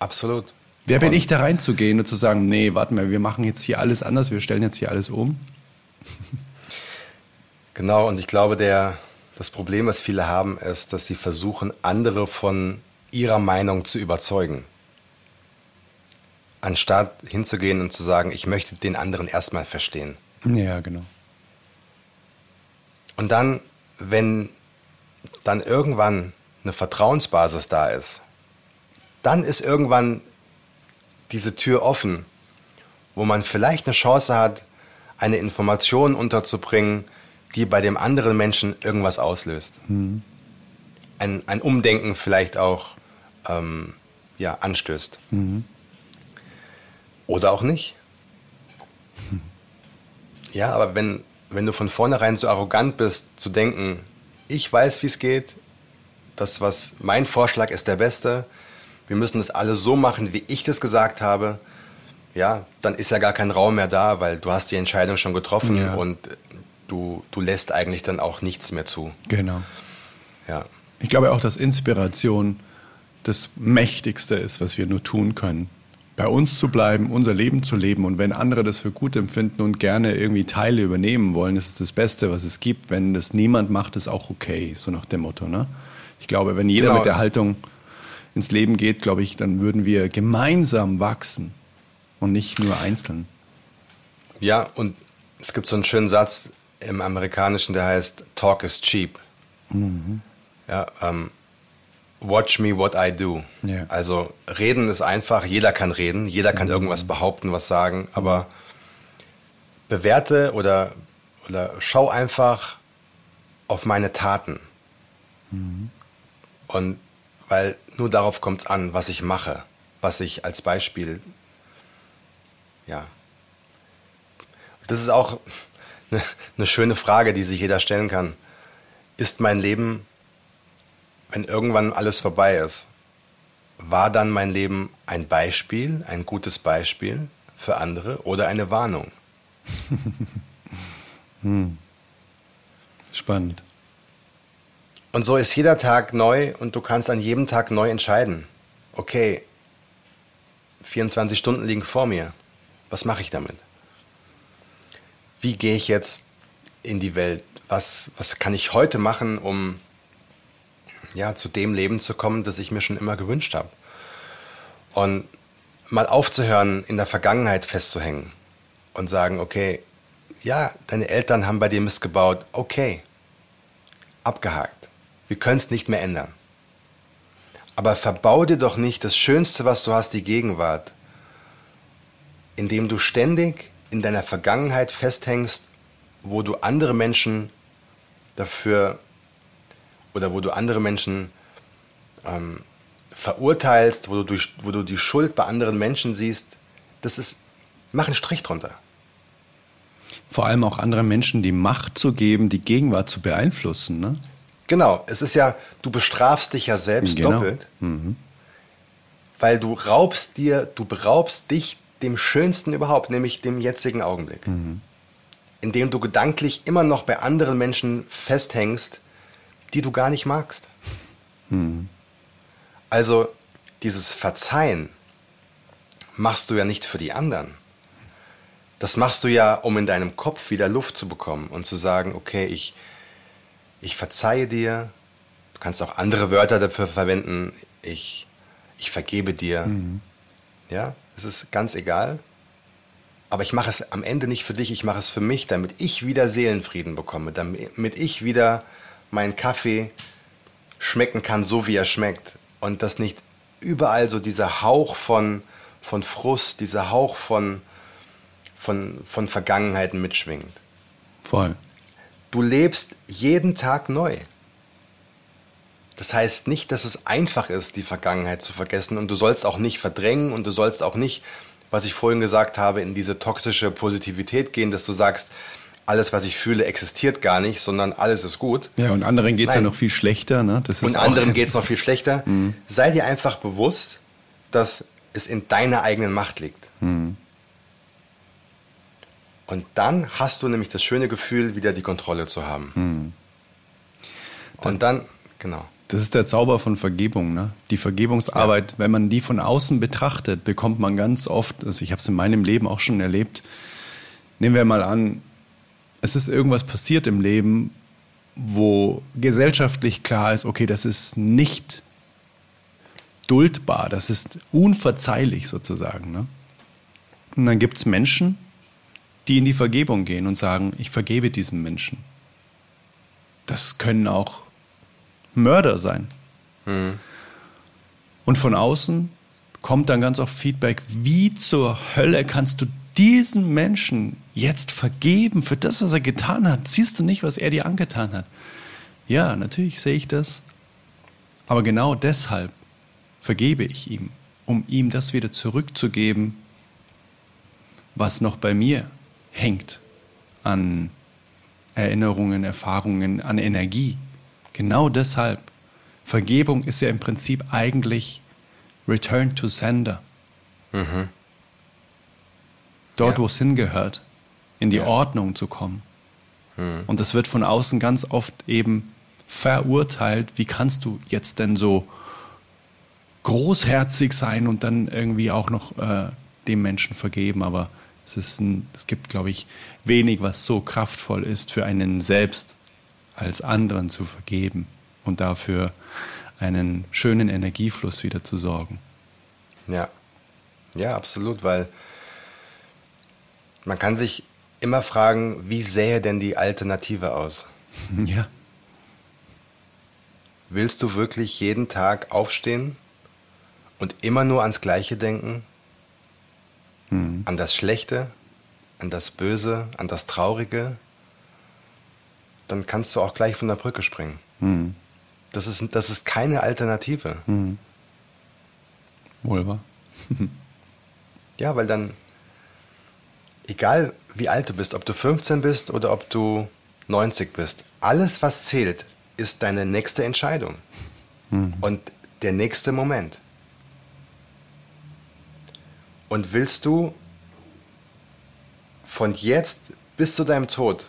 absolut. Wer bin ich da reinzugehen und zu sagen, nee, warte mal, wir machen jetzt hier alles anders, wir stellen jetzt hier alles um? [laughs] Genau, und ich glaube, der, das Problem, was viele haben, ist, dass sie versuchen, andere von ihrer Meinung zu überzeugen anstatt hinzugehen und zu sagen, ich möchte den anderen erstmal verstehen. Ja, genau. Und dann, wenn dann irgendwann eine Vertrauensbasis da ist, dann ist irgendwann diese Tür offen, wo man vielleicht eine Chance hat, eine Information unterzubringen, die bei dem anderen Menschen irgendwas auslöst. Mhm. Ein, ein Umdenken vielleicht auch ähm, ja, anstößt. Mhm. Oder auch nicht. Ja, aber wenn, wenn du von vornherein so arrogant bist, zu denken, ich weiß, wie es geht, das, was mein Vorschlag ist, der beste, wir müssen das alles so machen, wie ich das gesagt habe, ja, dann ist ja gar kein Raum mehr da, weil du hast die Entscheidung schon getroffen ja. und du, du lässt eigentlich dann auch nichts mehr zu. Genau. Ja. Ich glaube auch, dass Inspiration das Mächtigste ist, was wir nur tun können bei uns zu bleiben, unser Leben zu leben. Und wenn andere das für gut empfinden und gerne irgendwie Teile übernehmen wollen, ist es das Beste, was es gibt. Wenn das niemand macht, ist auch okay, so nach dem Motto. Ne? Ich glaube, wenn jeder genau. mit der Haltung ins Leben geht, glaube ich, dann würden wir gemeinsam wachsen und nicht nur einzeln. Ja, und es gibt so einen schönen Satz im Amerikanischen, der heißt Talk is cheap. Mhm. Ja, ähm, Watch me what I do. Yeah. Also reden ist einfach, jeder kann reden, jeder kann mhm. irgendwas behaupten, was sagen, aber bewerte oder, oder schau einfach auf meine Taten. Mhm. Und weil nur darauf kommt es an, was ich mache, was ich als Beispiel, ja. Das ist auch eine, [laughs] eine schöne Frage, die sich jeder stellen kann. Ist mein Leben wenn irgendwann alles vorbei ist, war dann mein Leben ein Beispiel, ein gutes Beispiel für andere oder eine Warnung? [laughs] hm. Spannend. Und so ist jeder Tag neu und du kannst an jedem Tag neu entscheiden. Okay, 24 Stunden liegen vor mir. Was mache ich damit? Wie gehe ich jetzt in die Welt? Was, was kann ich heute machen, um ja, zu dem Leben zu kommen, das ich mir schon immer gewünscht habe. Und mal aufzuhören, in der Vergangenheit festzuhängen und sagen, okay, ja, deine Eltern haben bei dir missgebaut, okay, abgehakt. Wir können es nicht mehr ändern. Aber verbau dir doch nicht das Schönste, was du hast, die Gegenwart, indem du ständig in deiner Vergangenheit festhängst, wo du andere Menschen dafür oder wo du andere Menschen ähm, verurteilst, wo du, durch, wo du die Schuld bei anderen Menschen siehst, das ist, mach einen Strich drunter. Vor allem auch anderen Menschen die Macht zu geben, die Gegenwart zu beeinflussen. Ne? Genau, es ist ja, du bestrafst dich ja selbst genau. doppelt, mhm. weil du raubst dir, du beraubst dich dem Schönsten überhaupt, nämlich dem jetzigen Augenblick. Mhm. Indem du gedanklich immer noch bei anderen Menschen festhängst, die du gar nicht magst. Hm. Also dieses Verzeihen machst du ja nicht für die anderen. Das machst du ja, um in deinem Kopf wieder Luft zu bekommen und zu sagen, okay, ich, ich verzeihe dir. Du kannst auch andere Wörter dafür verwenden. Ich, ich vergebe dir. Mhm. Ja, es ist ganz egal. Aber ich mache es am Ende nicht für dich, ich mache es für mich, damit ich wieder Seelenfrieden bekomme, damit ich wieder meinen Kaffee schmecken kann, so wie er schmeckt. Und dass nicht überall so dieser Hauch von, von Frust, dieser Hauch von, von, von Vergangenheiten mitschwingt. Voll. Du lebst jeden Tag neu. Das heißt nicht, dass es einfach ist, die Vergangenheit zu vergessen und du sollst auch nicht verdrängen und du sollst auch nicht, was ich vorhin gesagt habe, in diese toxische Positivität gehen, dass du sagst, alles, was ich fühle, existiert gar nicht, sondern alles ist gut. Ja, und anderen geht es ja noch viel schlechter. Ne? Das und anderen geht es noch viel schlechter. [laughs] Mhm. Sei dir einfach bewusst, dass es in deiner eigenen Macht liegt. Mhm. Und dann hast du nämlich das schöne Gefühl, wieder die Kontrolle zu haben. Mhm. Und dann, genau. Das ist der Zauber von Vergebung. Ne? Die Vergebungsarbeit, ja. wenn man die von außen betrachtet, bekommt man ganz oft, also ich habe es in meinem Leben auch schon erlebt, nehmen wir mal an, es ist irgendwas passiert im Leben, wo gesellschaftlich klar ist, okay, das ist nicht duldbar, das ist unverzeihlich sozusagen. Ne? Und dann gibt es Menschen, die in die Vergebung gehen und sagen, ich vergebe diesem Menschen. Das können auch Mörder sein. Mhm. Und von außen kommt dann ganz oft Feedback, wie zur Hölle kannst du diesen Menschen jetzt vergeben für das, was er getan hat? Siehst du nicht, was er dir angetan hat? Ja, natürlich sehe ich das. Aber genau deshalb vergebe ich ihm, um ihm das wieder zurückzugeben, was noch bei mir hängt an Erinnerungen, Erfahrungen, an Energie. Genau deshalb. Vergebung ist ja im Prinzip eigentlich Return to Sender. Mhm. Dort, ja. wo es hingehört, in die ja. Ordnung zu kommen. Mhm. Und das wird von außen ganz oft eben verurteilt. Wie kannst du jetzt denn so großherzig sein und dann irgendwie auch noch äh, dem Menschen vergeben? Aber es, ist ein, es gibt, glaube ich, wenig, was so kraftvoll ist für einen selbst als anderen zu vergeben und dafür einen schönen Energiefluss wieder zu sorgen. Ja, ja, absolut, weil man kann sich immer fragen, wie sähe denn die Alternative aus? [laughs] Ja. Willst du wirklich jeden Tag aufstehen und immer nur ans Gleiche denken? Mhm. An das Schlechte, an das Böse, an das Traurige? dann kannst du auch gleich von der Brücke springen. Mhm. Das, ist, das ist keine Alternative. Mhm. Wohl wahr. [laughs] ja, weil dann, egal wie alt du bist, ob du 15 bist oder ob du 90 bist, alles, was zählt, ist deine nächste Entscheidung mhm. und der nächste Moment. Und willst du von jetzt bis zu deinem Tod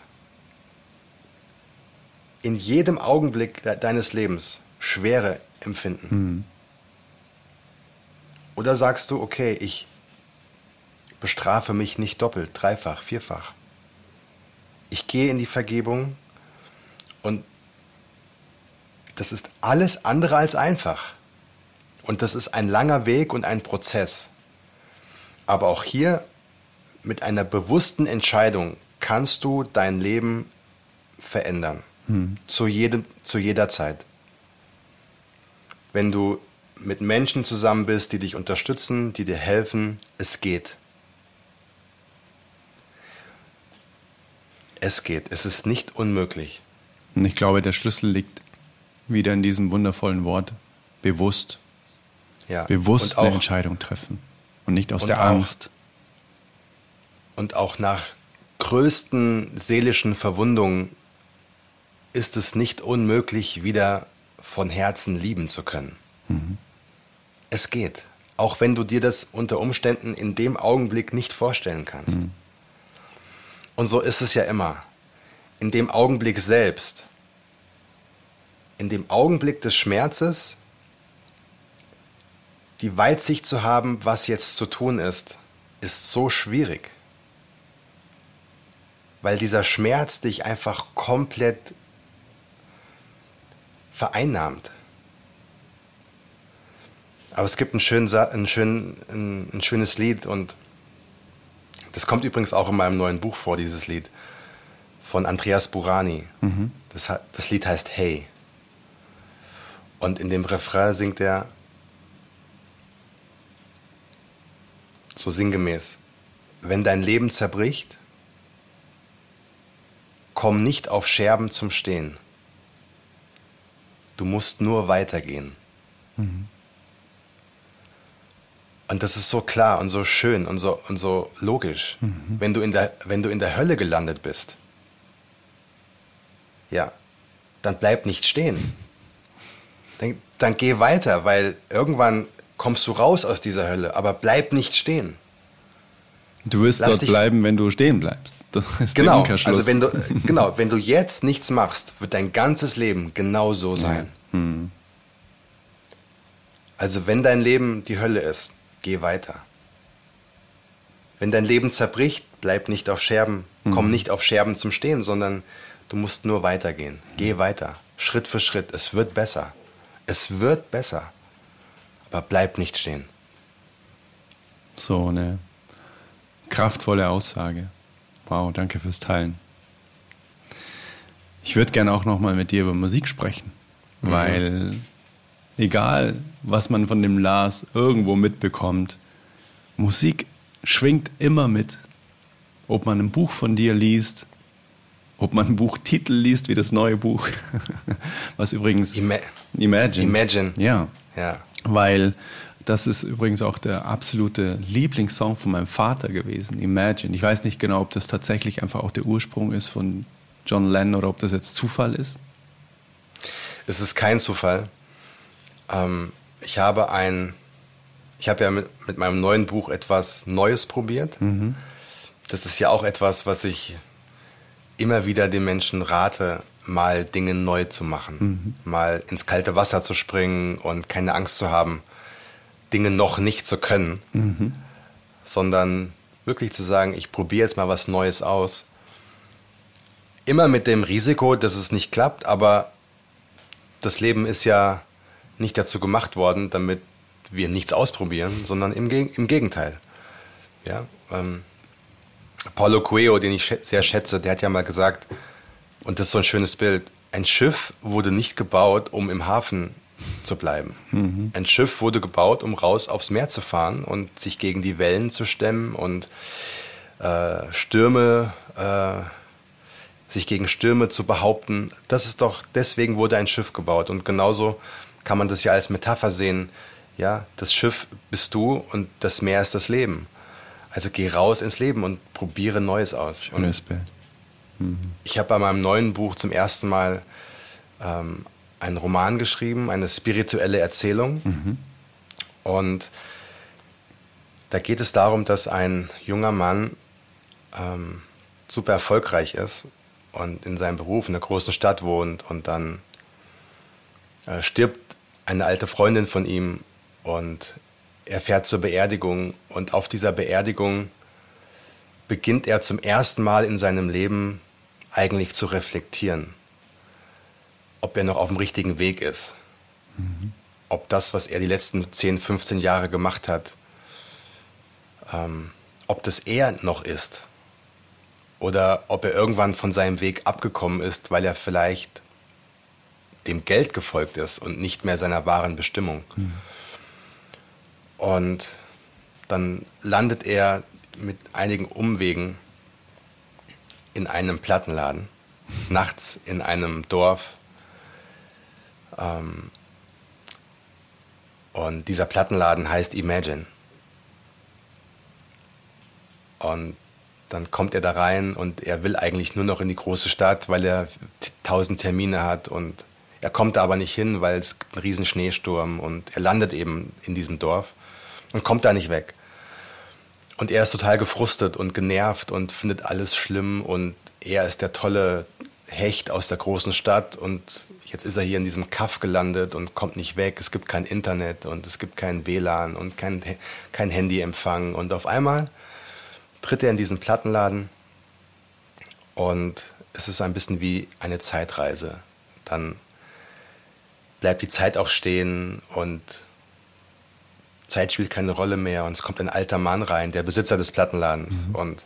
in jedem Augenblick deines Lebens Schwere empfinden? Mhm. Oder sagst du, okay, ich bestrafe mich nicht doppelt, dreifach, vierfach. Ich gehe in die Vergebung und das ist alles andere als einfach. Und das ist ein langer Weg und ein Prozess. Aber auch hier mit einer bewussten Entscheidung kannst du dein Leben verändern. Hm. Zu, jedem, zu jeder Zeit. Wenn du mit Menschen zusammen bist, die dich unterstützen, die dir helfen, es geht. Es geht. Es ist nicht unmöglich. Und ich glaube, der Schlüssel liegt wieder in diesem wundervollen Wort bewusst. Ja. Bewusst auch, eine Entscheidung treffen und nicht aus der auch, Angst. Und auch nach größten seelischen Verwundungen ist es nicht unmöglich, wieder von Herzen lieben zu können. Mhm. Es geht, auch wenn du dir das unter Umständen in dem Augenblick nicht vorstellen kannst. Mhm. Und so ist es ja immer. In dem Augenblick selbst, in dem Augenblick des Schmerzes, die Weitsicht zu haben, was jetzt zu tun ist, ist so schwierig. Weil dieser Schmerz dich einfach komplett vereinnahmt. Aber es gibt ein, schön, ein, schön, ein, ein schönes Lied und das kommt übrigens auch in meinem neuen Buch vor, dieses Lied von Andreas Burani. Mhm. Das, das Lied heißt Hey. Und in dem Refrain singt er so sinngemäß, wenn dein Leben zerbricht, komm nicht auf Scherben zum Stehen. Du musst nur weitergehen. Mhm. Und das ist so klar und so schön und so, und so logisch. Mhm. Wenn, du in der, wenn du in der Hölle gelandet bist, ja, dann bleib nicht stehen. Dann, dann geh weiter, weil irgendwann kommst du raus aus dieser Hölle, aber bleib nicht stehen. Du wirst Lass dort bleiben, wenn du stehen bleibst. genau, also wenn du, [laughs] genau, wenn du jetzt nichts machst, wird dein ganzes Leben genau so sein. Ja. Hm. Also wenn dein Leben die Hölle ist, geh weiter. Wenn dein Leben zerbricht, bleib nicht auf Scherben, hm. komm nicht auf Scherben zum Stehen, sondern du musst nur weitergehen. Geh weiter, Schritt für Schritt. Es wird besser. Es wird besser. Aber bleib nicht stehen. So eine kraftvolle Aussage. Wow, danke fürs Teilen. Ich würde gerne auch noch mal mit dir über Musik sprechen, mhm. weil egal, was man von dem Lars irgendwo mitbekommt, Musik schwingt immer mit. Ob man ein Buch von dir liest, ob man ein Buchtitel liest, wie das neue Buch, [laughs] was übrigens Ima Imagine. Imagine. Ja. ja. Weil das ist übrigens auch der absolute Lieblingssong von meinem Vater gewesen, Imagine. Ich weiß nicht genau, ob das tatsächlich einfach auch der Ursprung ist von John Lennon oder ob das jetzt Zufall ist. Es ist kein Zufall. Ähm, ich habe ein, ich habe ja mit, mit, meinem neuen Buch etwas Neues probiert. Mhm. Das ist ja auch etwas, was ich immer wieder den Menschen rate, mal Dinge neu zu machen, mhm. mal ins kalte Wasser zu springen und keine Angst zu haben, Dinge noch nicht zu können, mhm. sondern wirklich zu sagen, ich probiere jetzt mal was Neues aus. Immer mit dem Risiko, dass es nicht klappt, aber das Leben ist ja nicht dazu gemacht worden, damit wir nichts ausprobieren, sondern im, im Gegenteil. Ja, ähm, Paulo Coelho, den ich sehr schätze, der hat ja mal gesagt, und das ist so ein schönes Bild, ein Schiff wurde nicht gebaut, um im Hafen zu bleiben. Mhm. Ein Schiff wurde gebaut, um raus aufs Meer zu fahren und sich gegen die Wellen zu stemmen und äh, Stürme, äh, sich gegen Stürme zu behaupten. Das ist doch, deswegen wurde ein Schiff gebaut. Und genauso kann man das ja als Metapher sehen. Ja, das Schiff bist du und das Meer ist das Leben. Also geh raus ins Leben und probiere Neues aus. Schönes Bild. Mhm. Ich habe bei meinem neuen Buch zum ersten Mal ähm, einen Roman geschrieben, eine spirituelle Erzählung. Mhm. Und da geht es darum, dass ein junger Mann ähm, super erfolgreich ist und in seinem Beruf in einer großen Stadt wohnt und dann äh, stirbt eine alte Freundin von ihm und er fährt zur Beerdigung und auf dieser Beerdigung beginnt er zum ersten Mal in seinem Leben eigentlich zu reflektieren ob er noch auf dem richtigen Weg ist. Mhm. Ob das, was er die letzten 10, 15 Jahre gemacht hat, ähm, ob das er noch ist. Oder ob er irgendwann von seinem Weg abgekommen ist, weil er vielleicht dem Geld gefolgt ist und nicht mehr seiner wahren Bestimmung. Mhm. Und dann landet er mit einigen Umwegen in einem Plattenladen, nachts in einem Dorf ähm, und dieser Plattenladen heißt Imagine. Und dann kommt er da rein und er will eigentlich nur noch in die große Stadt, weil er tausend Termine hat und er kommt da aber nicht hin, weil es gibt einen riesen Schneesturm und er landet eben in diesem Dorf und kommt da nicht weg. Und er ist total gefrustet und genervt und findet alles schlimm und er ist der tolle Hecht aus der großen Stadt und jetzt ist er hier in diesem Kaff gelandet und kommt nicht weg. Es gibt kein Internet und es gibt kein WLAN und kein, kein Handyempfang. Und auf einmal tritt er in diesen Plattenladen und es ist ein bisschen wie eine Zeitreise. Dann bleibt die Zeit auch stehen und Zeit spielt keine Rolle mehr und es kommt ein alter Mann rein, der Besitzer des Plattenladens mhm. und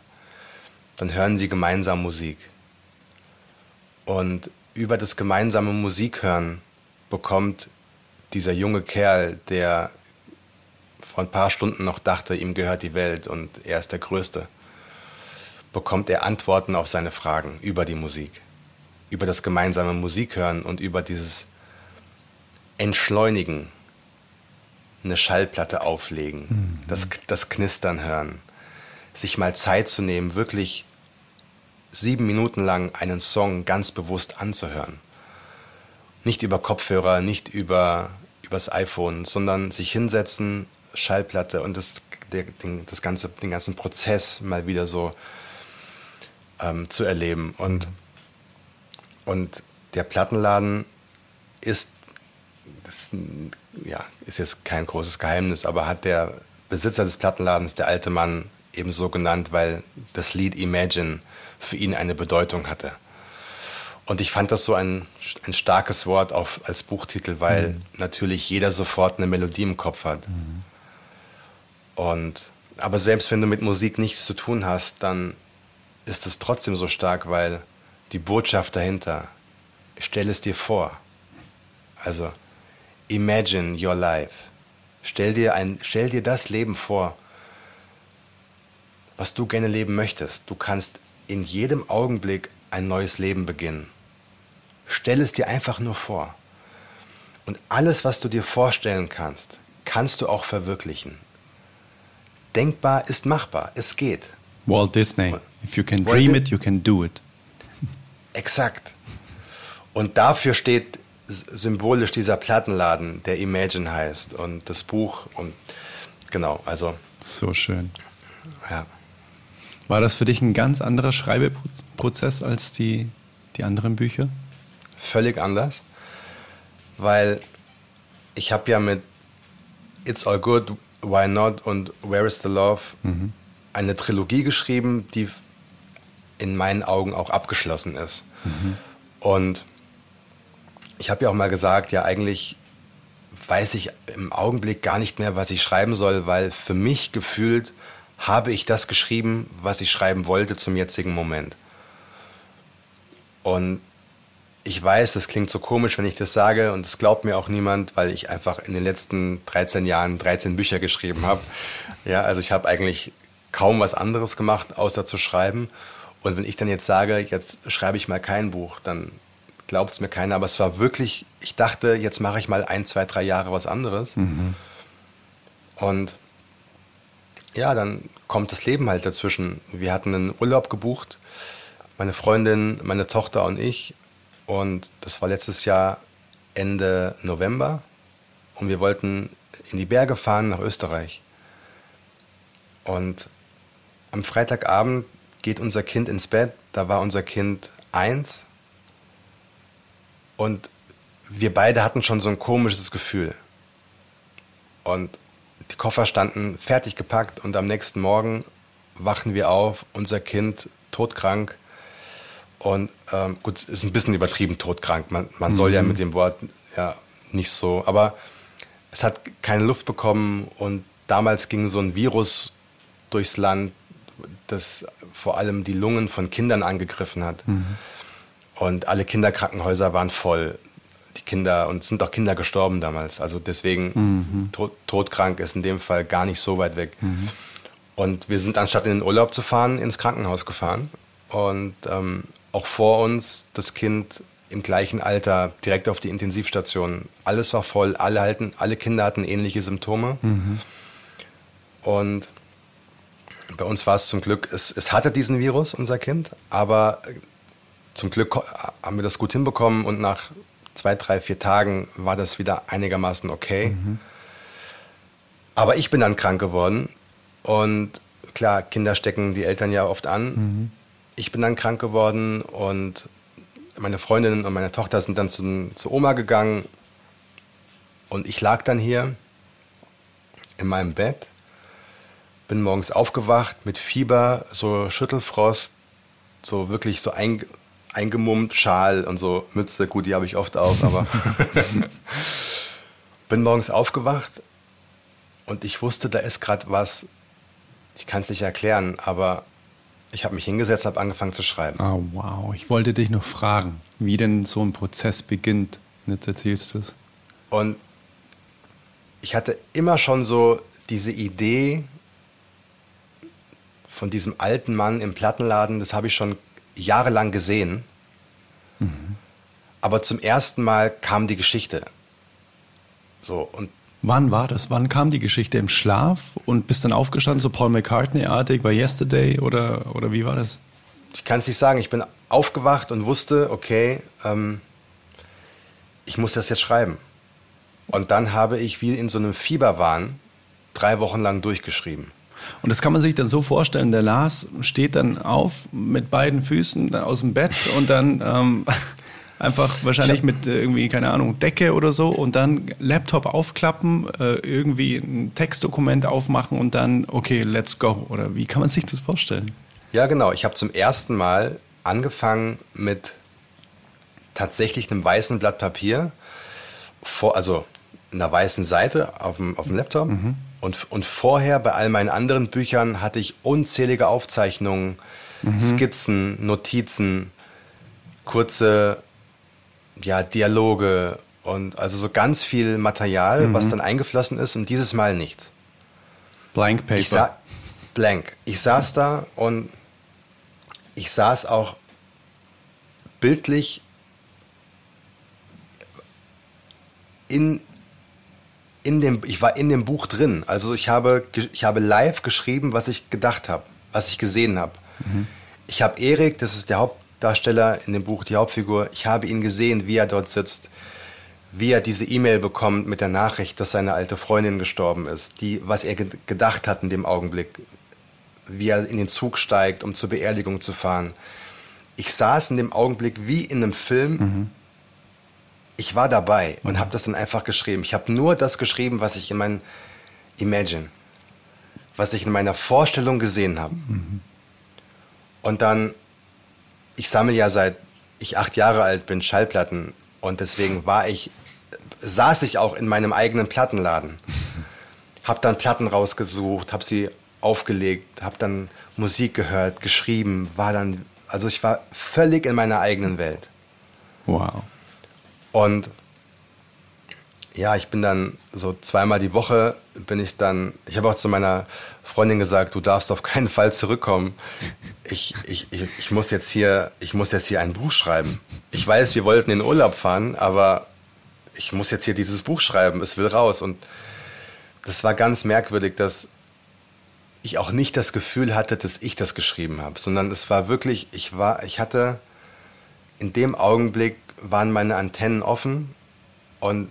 dann hören sie gemeinsam Musik. Und über das gemeinsame Musikhören bekommt dieser junge Kerl, der vor ein paar Stunden noch dachte, ihm gehört die Welt und er ist der Größte, bekommt er Antworten auf seine Fragen über die Musik, über das gemeinsame Musikhören und über dieses Entschleunigen, eine Schallplatte auflegen, mhm. das, das Knistern hören, sich mal Zeit zu nehmen, wirklich sieben Minuten lang einen Song ganz bewusst anzuhören. Nicht über Kopfhörer, nicht über übers iPhone, sondern sich hinsetzen, Schallplatte und das, der, den, das ganze, den ganzen Prozess mal wieder so ähm, zu erleben. Und, und der Plattenladen ist, das, ja, ist jetzt kein großes Geheimnis, aber hat der Besitzer des Plattenladens, der alte Mann, eben so genannt, weil das Lied Imagine für ihn eine Bedeutung hatte. Und ich fand das so ein, ein starkes Wort auf, als Buchtitel, weil mhm. natürlich jeder sofort eine Melodie im Kopf hat. Mhm. Und, aber selbst wenn du mit Musik nichts zu tun hast, dann ist es trotzdem so stark, weil die Botschaft dahinter, stell es dir vor. Also, imagine your life. Stell dir, ein, stell dir das Leben vor, was du gerne leben möchtest. Du kannst in jedem Augenblick ein neues Leben beginnen. Stell es dir einfach nur vor. Und alles, was du dir vorstellen kannst, kannst du auch verwirklichen denkbar ist machbar. Es geht. Walt Disney. If you can dream it, you can do it. [laughs] Exakt. Und dafür steht symbolisch dieser Plattenladen, der Imagine heißt und das Buch und genau, also. So schön. Ja. War das für dich ein ganz anderer Schreibeprozess als die, die anderen Bücher? Völlig anders, weil ich habe ja mit It's All Good Why Not und Where is the Love mhm. eine Trilogie geschrieben, die in meinen Augen auch abgeschlossen ist. Mhm. Und ich habe ja auch mal gesagt, ja eigentlich weiß ich im Augenblick gar nicht mehr, was ich schreiben soll, weil für mich gefühlt habe ich das geschrieben, was ich schreiben wollte zum jetzigen Moment. Und ich weiß, das klingt so komisch, wenn ich das sage und das glaubt mir auch niemand, weil ich einfach in den letzten 13 Jahren 13 Bücher geschrieben habe. [laughs] Ja, also ich habe eigentlich kaum was anderes gemacht, außer zu schreiben. Und wenn ich dann jetzt sage, jetzt schreibe ich mal kein Buch, dann glaubt es mir keiner. Aber es war wirklich, ich dachte, jetzt mache ich mal ein, zwei, drei Jahre was anderes. Mhm. Und ja, dann kommt das Leben halt dazwischen. Wir hatten einen Urlaub gebucht, meine Freundin, meine Tochter und ich. Und das war letztes Jahr Ende November. Und wir wollten in die Berge fahren nach Österreich. Und am Freitagabend geht unser Kind ins Bett. Da war unser Kind eins. Und wir beide hatten schon so ein komisches Gefühl. Und die Koffer standen fertig gepackt und am nächsten Morgen wachen wir auf, unser Kind todkrank und ähm, gut, ist ein bisschen übertrieben todkrank. Man, man mhm. soll ja mhm. mit dem Wort ja nicht so, aber es hat keine Luft bekommen und damals ging so ein Virus durchs Land, das vor allem die Lungen von Kindern angegriffen hat. Mhm. Und alle Kinderkrankenhäuser waren voll. Die Kinder, und sind auch Kinder gestorben damals. Also deswegen, mhm. Tod, todkrank ist in dem Fall gar nicht so weit weg. Mhm. Und wir sind anstatt in den Urlaub zu fahren, ins Krankenhaus gefahren. Und ähm, auch vor uns das Kind im gleichen Alter direkt auf die Intensivstation. Alles war voll, alle, halten, alle Kinder hatten ähnliche Symptome. Mhm. Und bei uns war es zum Glück, es, es hatte diesen Virus, unser Kind, aber zum Glück haben wir das gut hinbekommen und nach zwei, drei, vier Tagen war das wieder einigermaßen okay. Mhm. Aber ich bin dann krank geworden und klar, Kinder stecken die Eltern ja oft an. Mhm ich bin dann krank geworden und meine Freundin und meine Tochter sind dann zu, zu Oma gegangen und ich lag dann hier in meinem Bett, bin morgens aufgewacht mit Fieber, so Schüttelfrost, so wirklich so ein, eingemummt, Schal und so Mütze, gut, die habe ich oft auf, aber [laughs] bin morgens aufgewacht und ich wusste, da ist gerade was, ich kann es nicht erklären, aber ich habe mich hingesetzt, habe angefangen zu schreiben. Oh, wow. Ich wollte dich noch fragen, wie denn so ein Prozess beginnt. Und jetzt erzählst du es. Und ich hatte immer schon so diese Idee von diesem alten Mann im Plattenladen, das habe ich schon jahrelang gesehen. Mhm. Aber zum ersten Mal kam die Geschichte. So, und Wann war das? Wann kam die Geschichte? Im Schlaf und bist dann aufgestanden, so Paul McCartney-artig bei Yesterday oder, oder wie war das? Ich kann es nicht sagen. Ich bin aufgewacht und wusste, okay, ähm, ich muss das jetzt schreiben. Und dann habe ich wie in so einem Fieberwahn drei Wochen lang durchgeschrieben. Und das kann man sich dann so vorstellen, der Lars steht dann auf mit beiden Füßen aus dem Bett und dann ähm, [laughs] einfach wahrscheinlich mit äh, irgendwie, keine Ahnung, Decke oder so und dann Laptop aufklappen, äh, irgendwie ein Textdokument aufmachen und dann, okay, let's go. Oder wie kann man sich das vorstellen? Ja, genau. Ich habe zum ersten Mal angefangen mit tatsächlich einem weißen Blatt Papier, vor, also einer weißen Seite auf dem, auf dem Laptop. Mhm. Und, und vorher bei all meinen anderen Büchern hatte ich unzählige Aufzeichnungen, mhm. Skizzen, Notizen, kurze ja, Dialoge und also so ganz viel Material, mhm. was dann eingeflossen ist und dieses Mal nichts. Blank Paper. Ich blank. Ich saß da und ich saß auch bildlich in, in dem, ich war in dem Buch drin. Also ich habe, ich habe live geschrieben, was ich gedacht habe, was ich gesehen habe. Mhm. Ich habe Erik, das ist der Hauptdarsteller in dem Buch, die Hauptfigur, ich habe ihn gesehen, wie er dort sitzt, wie er diese E-Mail bekommt mit der Nachricht, dass seine alte Freundin gestorben ist, die, was er ge gedacht hat in dem Augenblick, wie er in den Zug steigt, um zur Beerdigung zu fahren. Ich saß in dem Augenblick wie in einem Film. Mhm ich war dabei und habe das dann einfach geschrieben. Ich habe nur das geschrieben, was ich in meinem Imagine, was ich in meiner Vorstellung gesehen habe. Mhm. Und dann, ich sammle ja seit ich acht Jahre alt bin Schallplatten und deswegen war ich, saß ich auch in meinem eigenen Plattenladen. [laughs] Hab dann Platten rausgesucht, hab sie aufgelegt, hab dann Musik gehört, geschrieben, war dann, also ich war völlig in meiner eigenen Welt. Wow. Und ja, ich bin dann so zweimal die Woche bin ich dann, ich habe auch zu meiner Freundin gesagt, du darfst auf keinen Fall zurückkommen. Ich, ich, ich, ich, muss jetzt hier, ich muss jetzt hier ein Buch schreiben. Ich weiß, wir wollten in Urlaub fahren, aber ich muss jetzt hier dieses Buch schreiben, es will raus. Und das war ganz merkwürdig, dass ich auch nicht das Gefühl hatte, dass ich das geschrieben habe, sondern es war wirklich, ich war, ich hatte in dem Augenblick waren meine Antennen offen und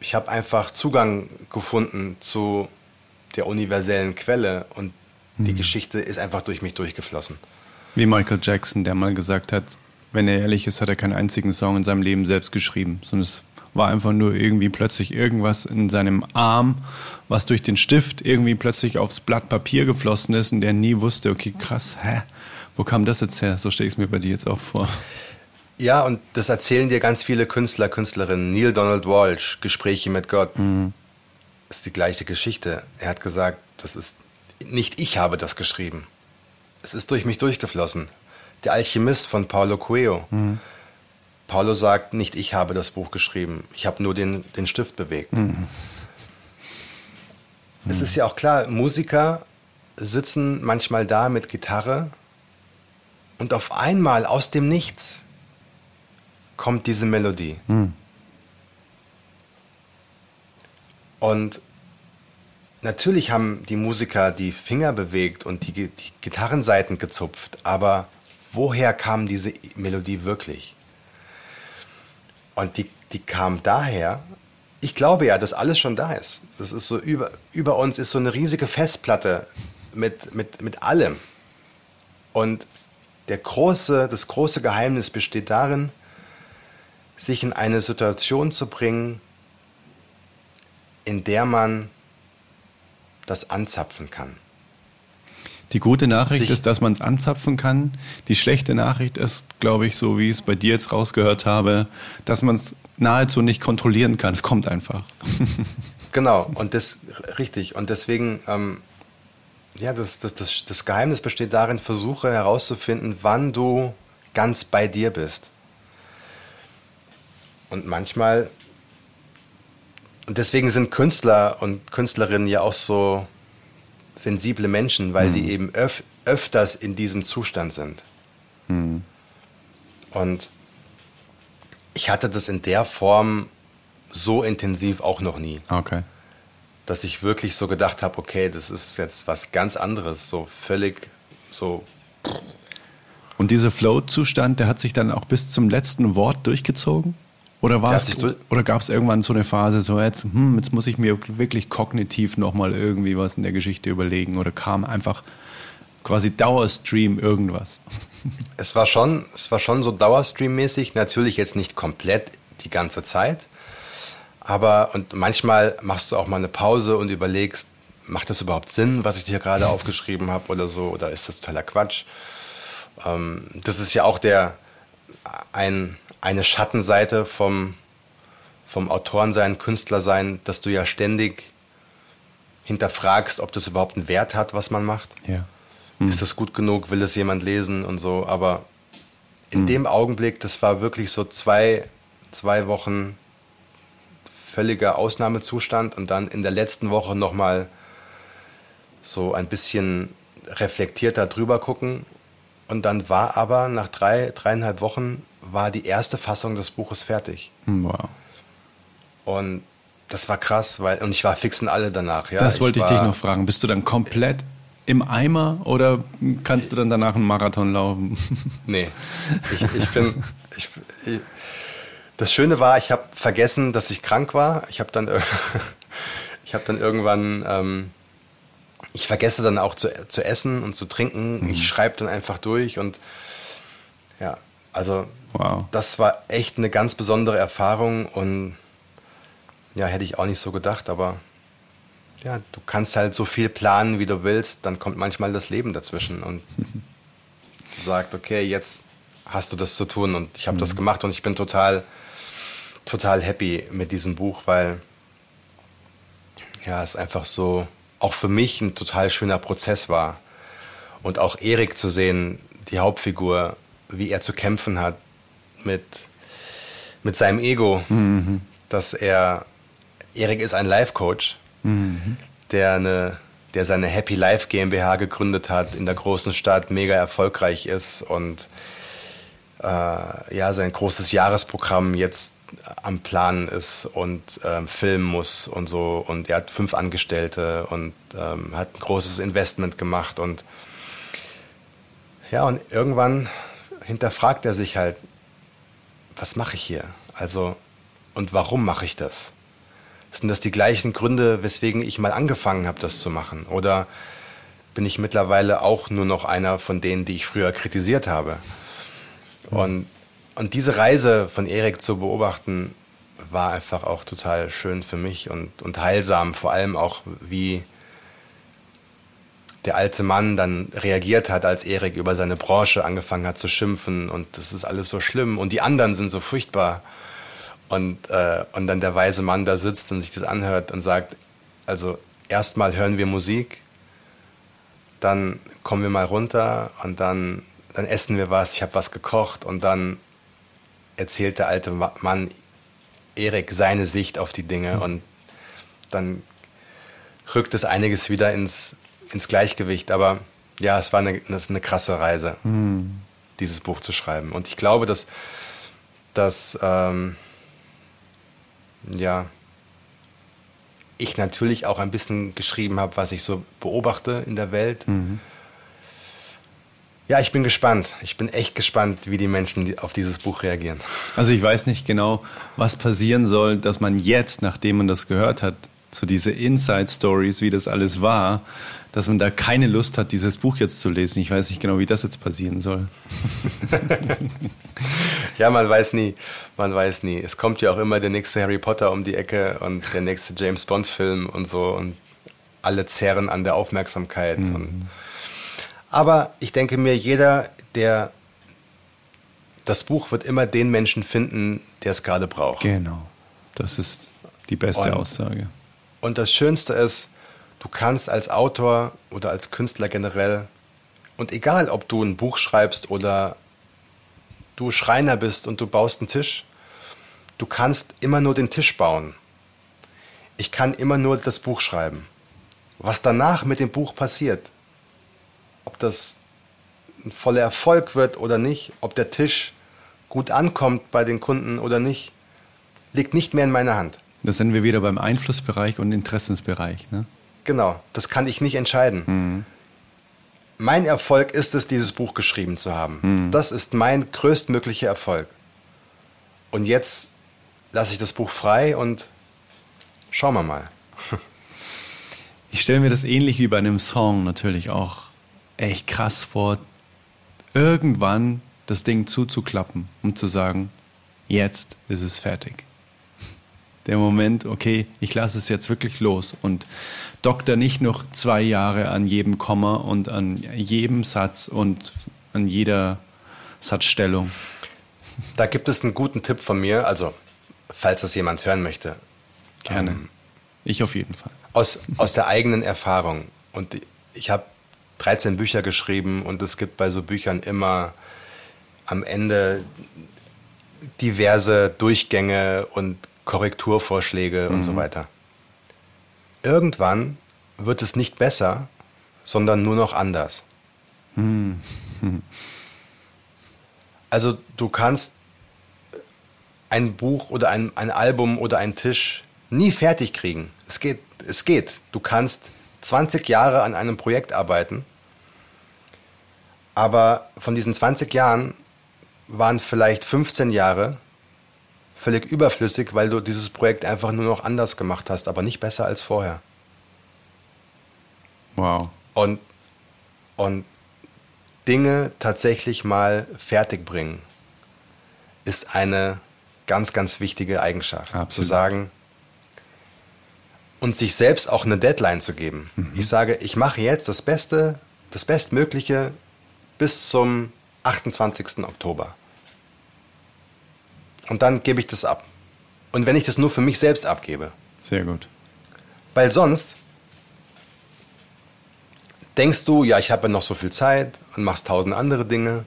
ich habe einfach Zugang gefunden zu der universellen Quelle und die mhm. Geschichte ist einfach durch mich durchgeflossen. Wie Michael Jackson, der mal gesagt hat, wenn er ehrlich ist, hat er keinen einzigen Song in seinem Leben selbst geschrieben, sondern es war einfach nur irgendwie plötzlich irgendwas in seinem Arm, was durch den Stift irgendwie plötzlich aufs Blatt Papier geflossen ist und der nie wusste, okay, krass, hä, wo kam das jetzt her? So stelle ich es mir bei dir jetzt auch vor. Ja, und das erzählen dir ganz viele Künstler, Künstlerinnen. Neil Donald Walsh, Gespräche mit Gott. Mhm. Ist die gleiche Geschichte. Er hat gesagt, das ist nicht ich habe das geschrieben. Es ist durch mich durchgeflossen. Der Alchemist von Paulo Coelho. Mhm. Paulo sagt, nicht ich habe das Buch geschrieben. Ich habe nur den, den Stift bewegt. Mhm. Es ist ja auch klar, Musiker sitzen manchmal da mit Gitarre und auf einmal aus dem Nichts kommt diese Melodie. Mhm. Und natürlich haben die Musiker die Finger bewegt und die, die Gitarrenseiten gezupft, aber woher kam diese Melodie wirklich? Und die, die kam daher, ich glaube ja, dass alles schon da ist. Das ist so über, über uns ist so eine riesige Festplatte mit, mit, mit allem. Und der große, das große Geheimnis besteht darin, sich in eine Situation zu bringen, in der man das anzapfen kann. Die gute Nachricht sich ist, dass man es anzapfen kann. Die schlechte Nachricht ist, glaube ich, so wie ich es bei dir jetzt rausgehört habe, dass man es nahezu nicht kontrollieren kann. Es kommt einfach. [laughs] genau, und das richtig. Und deswegen, ähm, ja, das, das, das, das Geheimnis besteht darin, versuche herauszufinden, wann du ganz bei dir bist. Und manchmal und deswegen sind Künstler und Künstlerinnen ja auch so sensible Menschen, weil mhm. die eben öf öfters in diesem Zustand sind. Mhm. Und ich hatte das in der Form so intensiv auch noch nie. Okay. Dass ich wirklich so gedacht habe, okay, das ist jetzt was ganz anderes, so völlig so. Und dieser Flow-Zustand, der hat sich dann auch bis zum letzten Wort durchgezogen? Oder oder gab es irgendwann so eine Phase, so jetzt, hm, jetzt muss ich mir wirklich kognitiv nochmal irgendwie was in der Geschichte überlegen oder kam einfach quasi Dauerstream irgendwas? [laughs] Es war schon, es war schon so Dauerstream-mäßig, natürlich jetzt nicht komplett die ganze Zeit, aber und manchmal machst du auch mal eine Pause und überlegst, macht das überhaupt Sinn, was ich dir gerade aufgeschrieben habe oder so, oder ist das totaler Quatsch? Ähm, das ist ja auch der ein eine Schattenseite vom, vom Autorensein, Künstlersein, dass du ja ständig hinterfragst, ob das überhaupt einen Wert hat, was man macht. Ja. Hm. Ist das gut genug? Will es jemand lesen und so? Aber in hm. dem Augenblick, das war wirklich so zwei, zwei Wochen völliger Ausnahmezustand und dann in der letzten Woche nochmal so ein bisschen reflektierter drüber gucken. Und dann war aber nach drei, dreieinhalb Wochen war die erste Fassung des Buches fertig. Hm, wow. Und das war krass, weil und ich war fix und alle danach. Ja. Das wollte ich, ich dich noch fragen. Bist du dann komplett im Eimer oder kannst du dann danach einen Marathon laufen? [laughs] Nee, ich, ich bin. Ich, das Schöne war, ich habe vergessen, dass ich krank war. Ich habe dann, [laughs] ich hab dann irgendwann. Ähm, ich vergesse dann auch zu, zu essen und zu trinken. Mhm. Ich schreibe dann einfach durch und ja, also wow. das war echt eine ganz besondere Erfahrung und ja, hätte ich auch nicht so gedacht, aber ja, du kannst halt so viel planen, wie du willst, dann kommt manchmal das Leben dazwischen und [laughs] sagt, okay, jetzt hast du das zu tun und ich habe mhm. das gemacht und ich bin total, total happy mit diesem Buch, weil ja, es einfach so auch für mich ein total schöner Prozess war und auch Erik zu sehen, die Hauptfigur, wie er zu kämpfen hat mit, mit seinem Ego, mhm. dass er, Erik ist ein Life-Coach, mhm. der, eine, der seine Happy Life GmbH gegründet hat, in der großen Stadt mega erfolgreich ist und äh, ja, sein großes Jahresprogramm jetzt am Plan ist und ähm, filmen muss und so. Und er hat fünf Angestellte und ähm, hat ein großes Investment gemacht und ja, und irgendwann hinterfragt er sich halt, was mache ich hier? Also, und warum mache ich das? Sind das die gleichen Gründe, weswegen ich mal angefangen habe, das zu machen? Oder bin ich mittlerweile auch nur noch einer von denen, die ich früher kritisiert habe? Und, und diese Reise von Erik zu beobachten, war einfach auch total schön für mich und, und heilsam, vor allem auch, wie, der alte Mann dann reagiert hat, als Erik über seine Branche angefangen hat zu schimpfen und das ist alles so schlimm und die anderen sind so furchtbar. Und, äh, und dann der weise Mann da sitzt und sich das anhört und sagt, also erstmal hören wir Musik, dann kommen wir mal runter und dann, dann essen wir was, ich habe was gekocht und dann erzählt der alte Mann Erik seine Sicht auf die Dinge mhm. und dann rückt es einiges wieder ins, ins Gleichgewicht. Aber ja, es war eine, eine krasse Reise, mhm. dieses Buch zu schreiben. Und ich glaube, dass, dass ähm, ja, ich natürlich auch ein bisschen geschrieben habe, was ich so beobachte in der Welt. Mhm. Ja, ich bin gespannt. Ich bin echt gespannt, wie die Menschen auf dieses Buch reagieren. Also ich weiß nicht genau, was passieren soll, dass man jetzt, nachdem man das gehört hat, so diese Inside-Stories, wie das alles war, dass man da keine Lust hat, dieses Buch jetzt zu lesen. Ich weiß nicht genau, wie das jetzt passieren soll. [laughs] ja, man weiß nie. Man weiß nie. Es kommt ja auch immer der nächste Harry Potter um die Ecke und der nächste James Bond-Film und so und alle zerren an der Aufmerksamkeit. Mhm. Aber ich denke mir, jeder, der das Buch wird immer den Menschen finden, der es gerade braucht. Genau. Das ist die beste und, Aussage. Und das Schönste ist, du kannst als Autor oder als Künstler generell, und egal ob du ein Buch schreibst oder du Schreiner bist und du baust einen Tisch, du kannst immer nur den Tisch bauen. ich kann immer nur das Buch schreiben. Was danach mit dem Buch passiert, ob das ein voller Erfolg wird oder nicht, ob der Tisch gut ankommt bei den Kunden oder nicht, liegt nicht mehr in meiner Hand. Da sind wir wieder beim Einflussbereich und Interessensbereich. Ne? Genau, das kann ich nicht entscheiden. Mhm. Mein Erfolg ist es, dieses Buch geschrieben zu haben. Mhm. Das ist mein größtmöglicher Erfolg. Und jetzt lasse ich das Buch frei und schauen wir mal. [laughs] Ich stelle mir das ähnlich wie bei einem Song natürlich auch echt krass vor, irgendwann das Ding zuzuklappen, um zu sagen, jetzt ist es fertig. Der Moment, okay, ich lasse es jetzt wirklich los und dokter nicht noch zwei Jahre an jedem Komma und an jedem Satz und an jeder Satzstellung. Da gibt es einen guten Tipp von mir, also falls das jemand hören möchte. Gerne. Ähm, ich auf jeden Fall. Aus, aus der eigenen Erfahrung. Und ich habe 13 Bücher geschrieben und es gibt bei so Büchern immer am Ende diverse Durchgänge und Korrekturvorschläge mhm. und so mhm. weiter. Irgendwann wird es nicht besser, sondern nur noch anders. Mhm. [laughs] Also du kannst ein Buch oder ein, ein Album oder einen Tisch nie fertig kriegen. Es geht, es geht. Du kannst 20 Jahre an einem Projekt arbeiten, aber von diesen 20 Jahren waren vielleicht 15 Jahre völlig überflüssig, weil du dieses Projekt einfach nur noch anders gemacht hast, aber nicht besser als vorher. Wow. Und, und Dinge tatsächlich mal fertig bringen, ist eine ganz, ganz wichtige Eigenschaft. Absolut. Zu sagen und sich selbst auch eine Deadline zu geben. Mhm. Ich sage, ich mache jetzt das Beste, das Bestmögliche bis zum 28. Oktober. Und dann gebe ich das ab. Und wenn ich das nur für mich selbst abgebe. Sehr gut. Weil sonst denkst du, ja, ich habe ja noch so viel Zeit und machst tausend andere Dinge.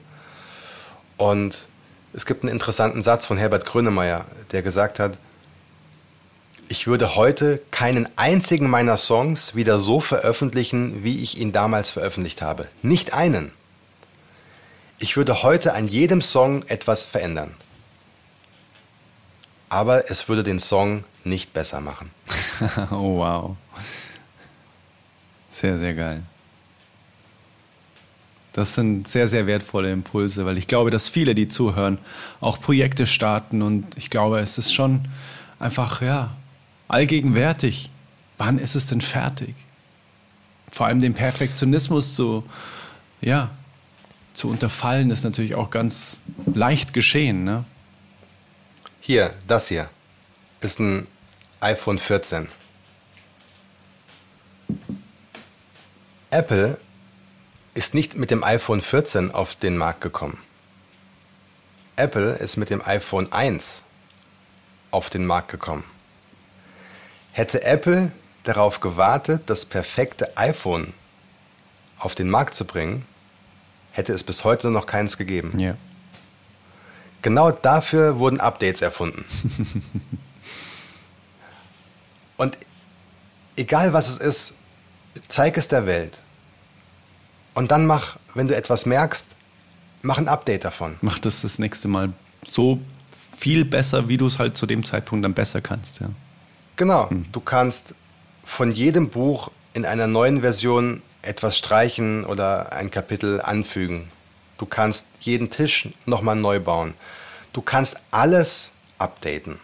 Und es gibt einen interessanten Satz von Herbert Grönemeyer, der gesagt hat, ich würde heute keinen einzigen meiner Songs wieder so veröffentlichen, wie ich ihn damals veröffentlicht habe. Nicht einen. Ich würde heute an jedem Song etwas verändern aber es würde den Song nicht besser machen. [laughs] oh wow. Sehr, sehr geil. Das sind sehr, sehr wertvolle Impulse, weil ich glaube, dass viele, die zuhören, auch Projekte starten und ich glaube, es ist schon einfach, ja, allgegenwärtig. Wann ist es denn fertig? Vor allem den Perfektionismus zu, ja, zu unterfallen, ist natürlich auch ganz leicht geschehen. Ne? Hier, das hier ist ein iPhone 14. Apple ist nicht mit dem iPhone 14 auf den Markt gekommen. Apple ist mit dem iPhone 1 auf den Markt gekommen. Hätte Apple darauf gewartet, das perfekte iPhone auf den Markt zu bringen, hätte es bis heute noch keins gegeben. Ja. Genau dafür wurden Updates erfunden. [laughs] Und egal was es ist, zeig es der Welt. Und dann mach, wenn du etwas merkst, mach ein Update davon. Mach das das nächste Mal so viel besser, wie du es halt zu dem Zeitpunkt dann besser kannst. Ja. Genau. Hm. Du kannst von jedem Buch in einer neuen Version etwas streichen oder ein Kapitel anfügen. Du kannst jeden Tisch nochmal neu bauen. Du kannst alles updaten.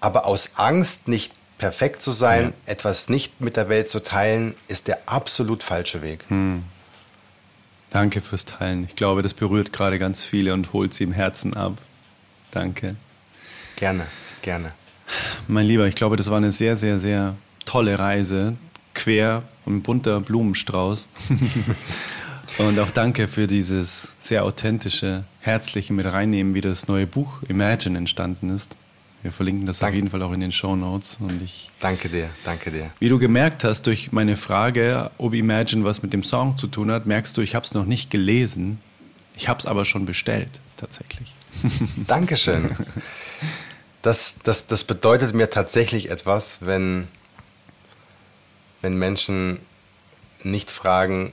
Aber aus Angst, nicht perfekt zu sein, ja. etwas nicht mit der Welt zu teilen, ist der absolut falsche Weg. Hm. Danke fürs Teilen. Ich glaube, das berührt gerade ganz viele und holt sie im Herzen ab. Danke. Gerne, gerne. Mein Lieber, ich glaube, das war eine sehr, sehr, sehr tolle Reise. Quer und bunter Blumenstrauß. [laughs] Und auch danke für dieses sehr authentische, herzliche mit reinnehmen, wie das neue Buch Imagine entstanden ist. Wir verlinken das danke. auf jeden Fall auch in den Show Notes. Und ich danke dir, danke dir. Wie du gemerkt hast durch meine Frage, ob Imagine was mit dem Song zu tun hat, merkst du, ich habe es noch nicht gelesen. Ich habe es aber schon bestellt, tatsächlich. Dankeschön. [laughs] das, das, das bedeutet mir tatsächlich etwas, wenn, wenn Menschen nicht fragen,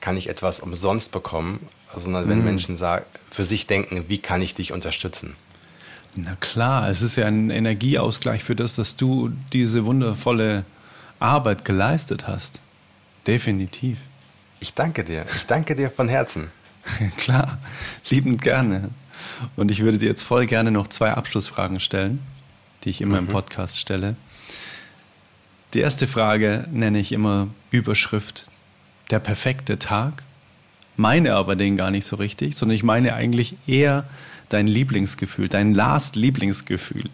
kann ich etwas umsonst bekommen, sondern wenn mhm. Menschen sagen, für sich denken, wie kann ich dich unterstützen? Na klar, es ist ja ein Energieausgleich für das, dass du diese wundervolle Arbeit geleistet hast. Definitiv. Ich danke dir. Ich danke dir von Herzen. [laughs] klar, liebend gerne. Und ich würde dir jetzt voll gerne noch zwei Abschlussfragen stellen, die ich immer mhm. im Podcast stelle. Die erste Frage nenne ich immer Überschrift der perfekte Tag. Meine aber den gar nicht so richtig, sondern ich meine eigentlich eher dein Lieblingsgefühl, dein Last-Lieblingsgefühl.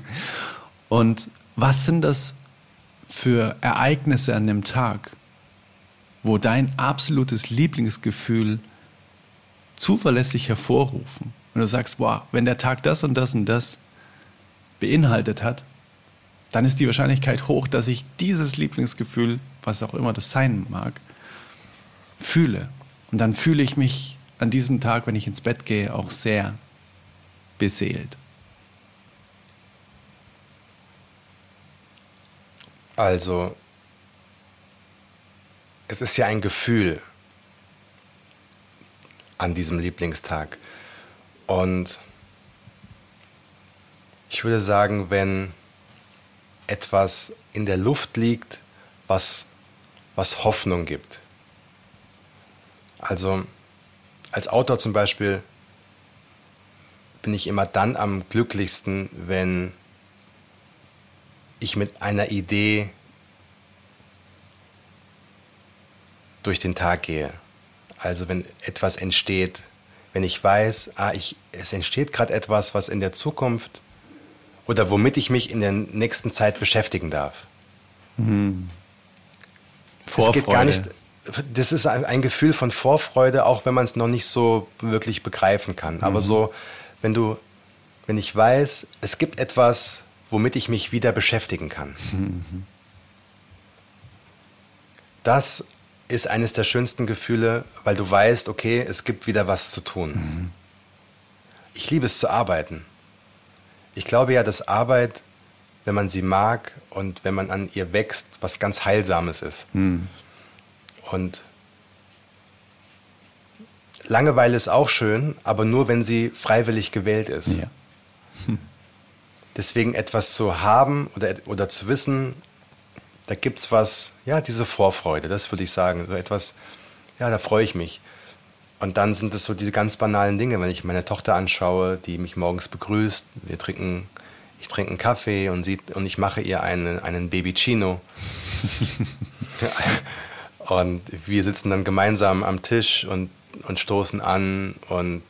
[laughs] Und was sind das für Ereignisse an dem Tag, wo dein absolutes Lieblingsgefühl zuverlässig hervorrufen? Und du sagst, wow, wenn der Tag das und das und das beinhaltet hat, dann ist die Wahrscheinlichkeit hoch, dass ich dieses Lieblingsgefühl, was auch immer das sein mag, fühle. Und dann fühle ich mich an diesem Tag, wenn ich ins Bett gehe, auch sehr beseelt. Also, es ist ja ein Gefühl an diesem Lieblingstag. Und ich würde sagen, wenn etwas in der Luft liegt, was, was Hoffnung gibt. Also als Autor zum Beispiel bin ich immer dann am glücklichsten, wenn ich mit einer Idee durch den Tag gehe. Also wenn etwas entsteht, wenn ich weiß, ah, ich, es entsteht gerade etwas, was in der Zukunft oder womit ich mich in der nächsten Zeit beschäftigen darf. Mhm. Vorfreude. Es geht gar nicht, das ist ein, Gefühl von Vorfreude, auch wenn man es noch nicht so wirklich begreifen kann. Mhm. Aber so, wenn du, wenn ich weiß, es gibt etwas, womit ich mich wieder beschäftigen kann. Mhm. Das ist eines der schönsten Gefühle, weil du weißt, okay, es gibt wieder was zu tun. Mhm. Ich liebe es zu arbeiten. Ich glaube ja, dass Arbeit, wenn man sie mag und wenn man an ihr wächst, was ganz Heilsames ist. Mhm. Und Langeweile ist auch schön, aber nur, wenn sie freiwillig gewählt ist. Ja. Hm. [laughs] Deswegen etwas zu haben oder, oder zu wissen, da gibt es was, ja, diese Vorfreude, das würde ich sagen. So etwas, ja, da freue ich mich. Und dann sind es so diese ganz banalen Dinge, wenn ich meine Tochter anschaue, die mich morgens begrüßt. Wir trinken, ich trinke einen Kaffee und, sie, und ich mache ihr einen, einen Babycino. [laughs] und wir sitzen dann gemeinsam am Tisch und, und stoßen an und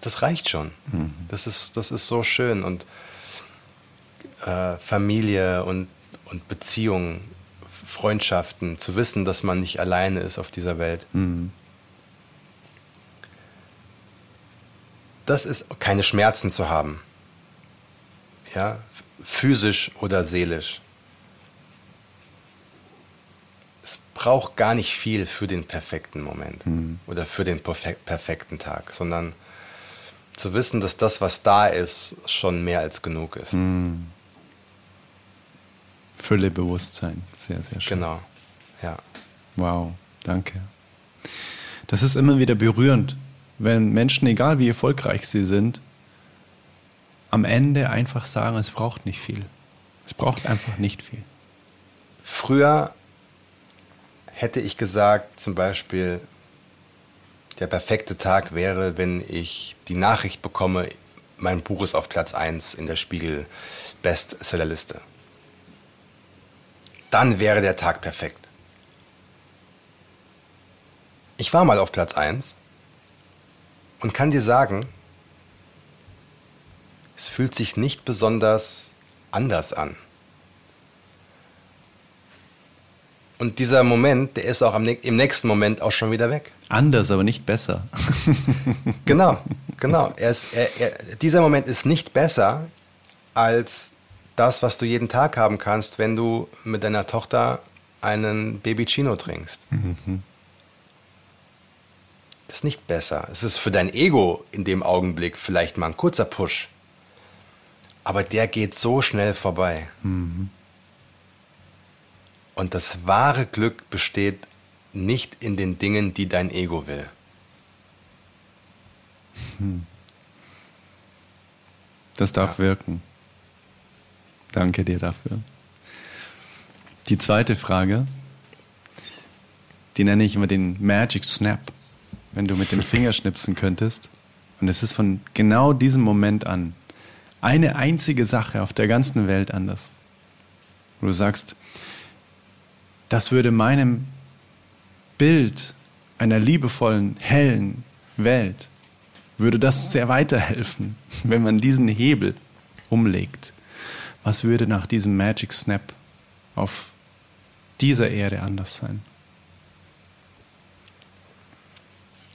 das reicht schon. Mhm. Das, ist, das ist so schön. Und äh, Familie und, und Beziehungen, Freundschaften, zu wissen, dass man nicht alleine ist auf dieser Welt. Mhm. das ist keine Schmerzen zu haben. Ja, physisch oder seelisch. Es braucht gar nicht viel für den perfekten Moment mhm. oder für den perfekten Tag, sondern zu wissen, dass das, was da ist, schon mehr als genug ist. Mhm. Fülle Bewusstsein, sehr, sehr schön. Genau, ja. Wow, danke. Das ist immer wieder berührend, wenn Menschen, egal wie erfolgreich sie sind, am Ende einfach sagen, es braucht nicht viel. Es braucht einfach nicht viel. Früher hätte ich gesagt, zum Beispiel, der perfekte Tag wäre, wenn ich die Nachricht bekomme, mein Buch ist auf Platz 1 in der Spiegel Bestsellerliste. Dann wäre der Tag perfekt. Ich war mal auf Platz 1 und kann dir sagen, es fühlt sich nicht besonders anders an. Und dieser Moment, der ist auch im nächsten Moment auch schon wieder weg. Anders, aber nicht besser. genau, [laughs] genau. Er ist, er, er, dieser Moment ist nicht besser als das, was du jeden Tag haben kannst, wenn du mit deiner Tochter einen Babycino trinkst. Mhm. Das ist nicht besser. Es ist für dein Ego in dem Augenblick vielleicht mal ein kurzer Push. Aber der geht so schnell vorbei. Mhm. Und das wahre Glück besteht nicht in den Dingen, die dein Ego will. Hm. Das darf ja. wirken. Danke dir dafür. Die zweite Frage, die nenne ich immer den Magic Snap, wenn du mit dem Finger schnipsen könntest. Und es ist von genau diesem Moment an eine einzige Sache auf der ganzen Welt anders. Wo du sagst, das würde meinem Bild einer liebevollen, hellen Welt, würde das sehr weiterhelfen, [laughs] wenn man diesen Hebel umlegt. Was würde nach diesem Magic Snap auf dieser Erde anders sein?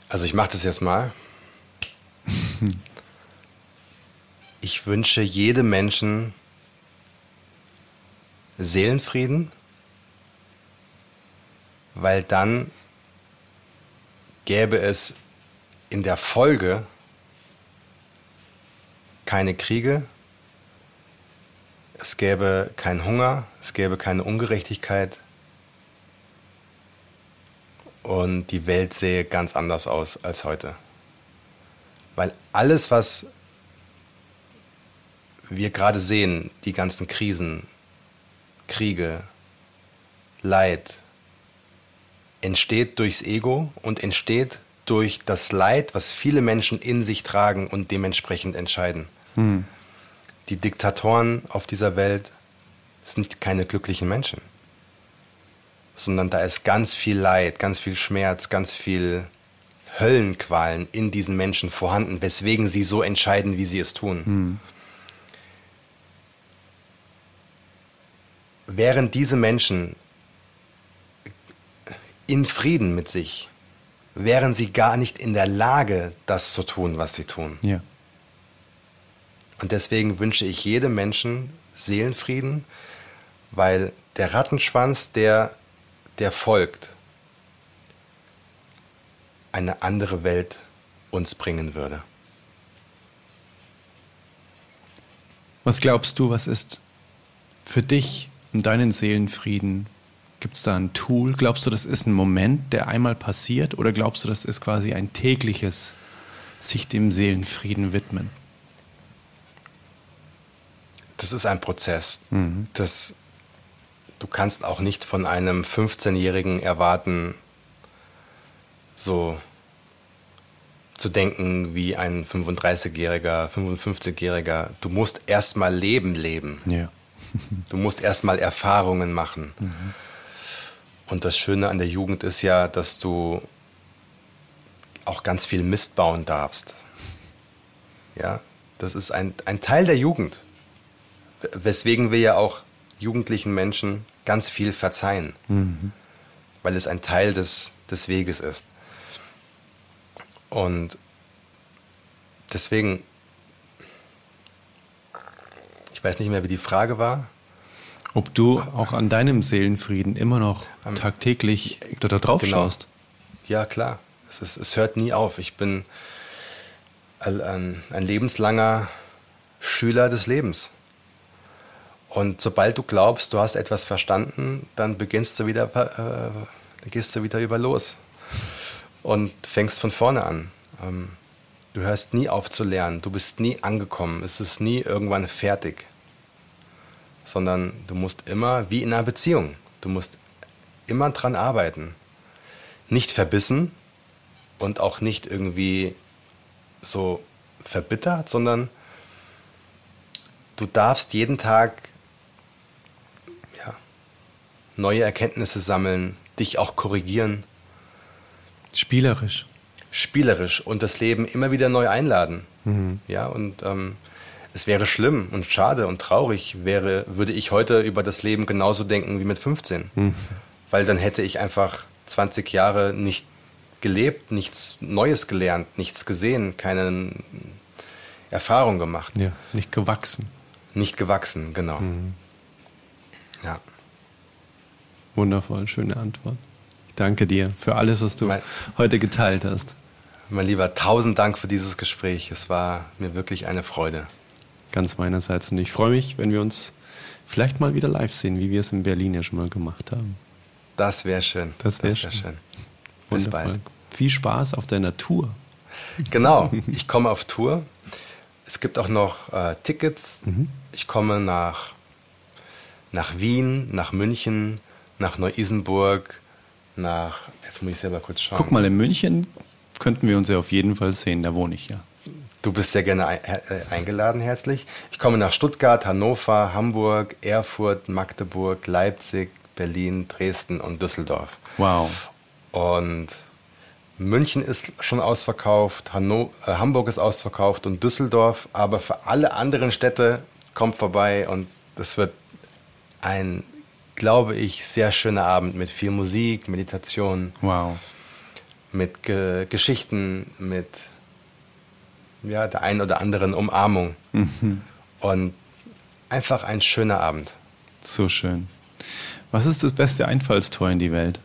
Also ich mache das jetzt mal. [laughs] Ich wünsche jedem Menschen Seelenfrieden, weil dann gäbe es in der Folge keine Kriege, es gäbe keinen Hunger, es gäbe keine Ungerechtigkeit und die Welt sähe ganz anders aus als heute. Weil alles, was wir gerade sehen, die ganzen Krisen, Kriege, Leid, entsteht durchs Ego und entsteht durch das Leid, was viele Menschen in sich tragen und dementsprechend entscheiden. Hm. Die Diktatoren auf dieser Welt sind keine glücklichen Menschen, sondern da ist ganz viel Leid, ganz viel Schmerz, ganz viel Höllenqualen in diesen Menschen vorhanden, weswegen sie so entscheiden, wie sie es tun. Hm. Während diese Menschen in Frieden mit sich, wären sie gar nicht in der Lage, das zu tun, was sie tun. Ja. Und deswegen wünsche ich jedem Menschen Seelenfrieden, weil der Rattenschwanz, der, der folgt, eine andere Welt uns bringen würde. Was glaubst du, was ist für dich und deinen Seelenfrieden Gibt es da ein Tool? Glaubst du, das ist ein Moment, der einmal passiert? Oder glaubst du, das ist quasi ein tägliches sich dem Seelenfrieden widmen? Das ist ein Prozess. Mhm. Das, du kannst auch nicht von einem 15-Jährigen erwarten, so zu denken wie ein 35-Jähriger, 55-Jähriger. Du musst erstmal Leben leben. Ja. [laughs] du musst erstmal Erfahrungen machen. Mhm. Und das Schöne an der Jugend ist ja, dass du auch ganz viel Mist bauen darfst. Ja, das ist ein, ein Teil der Jugend. Weswegen wir ja auch jugendlichen Menschen ganz viel verzeihen. Mhm. Weil es ein Teil des, des Weges ist. Und deswegen, ich weiß nicht mehr, wie die Frage war. Ob du auch an deinem Seelenfrieden immer noch tagtäglich da drauf genau. schaust. Ja, klar. Es, ist, es, hört nie auf. Ich bin ein, ein lebenslanger Schüler des Lebens. Und sobald du glaubst, du hast etwas verstanden, dann beginnst du wieder, äh, gehst du wieder über los und fängst von vorne an. Ähm, du hörst nie auf zu lernen, du bist nie angekommen, es ist nie irgendwann fertig sondern du musst immer, wie in einer Beziehung, du musst immer dran arbeiten. Nicht verbissen und auch nicht irgendwie so verbittert, sondern du darfst jeden Tag neue Erkenntnisse sammeln, dich auch korrigieren. Spielerisch. Spielerisch und das Leben immer wieder neu einladen. Mhm. Ja, und ähm, es wäre schlimm und schade und traurig wäre, würde ich heute über das Leben genauso denken wie mit 15. Mhm. Weil dann hätte ich einfach 20 Jahre nicht gelebt, nichts Neues gelernt, nichts gesehen, keine Erfahrung gemacht. Ja, nicht gewachsen. Nicht gewachsen, genau. Mhm. Ja. Wundervoll, schöne Antwort. Ich danke dir für alles, was du mein, heute geteilt hast. Mein Lieber, tausend Dank für dieses Gespräch. Es war mir wirklich eine Freude. Ganz meinerseits. Und ich freue mich, wenn wir uns vielleicht mal wieder live sehen, wie wir es in Berlin ja schon mal gemacht haben. Das wäre schön. Das wäre wär schön. schön. Bis Wundervoll. bald. Viel Spaß auf deiner Tour. Genau, [laughs] ich komme auf Tour. Es gibt auch noch äh, Tickets. Mhm. Ich komme nach, nach Wien, nach München, nach Neu-Isenburg, nach. Jetzt muss ich selber kurz schauen. Guck mal, in München könnten wir uns ja auf jeden Fall sehen, da wohne ich ja. Du bist sehr gerne äh, eingeladen, herzlich. Ich komme nach Stuttgart, Hannover, Hamburg, Erfurt, Magdeburg, Leipzig, Berlin, Dresden und Düsseldorf. Wow. Und München ist schon ausverkauft, Hanno äh, Hamburg ist ausverkauft und Düsseldorf, aber für alle anderen Städte kommt vorbei und das wird ein, glaube ich, sehr schöner Abend mit viel Musik, Meditation. Wow. Mit Ge Geschichten, mit ja, der einen oder anderen Umarmung. Mhm. Und einfach ein schöner Abend. So schön. Was ist das beste Einfallstor in die Welt?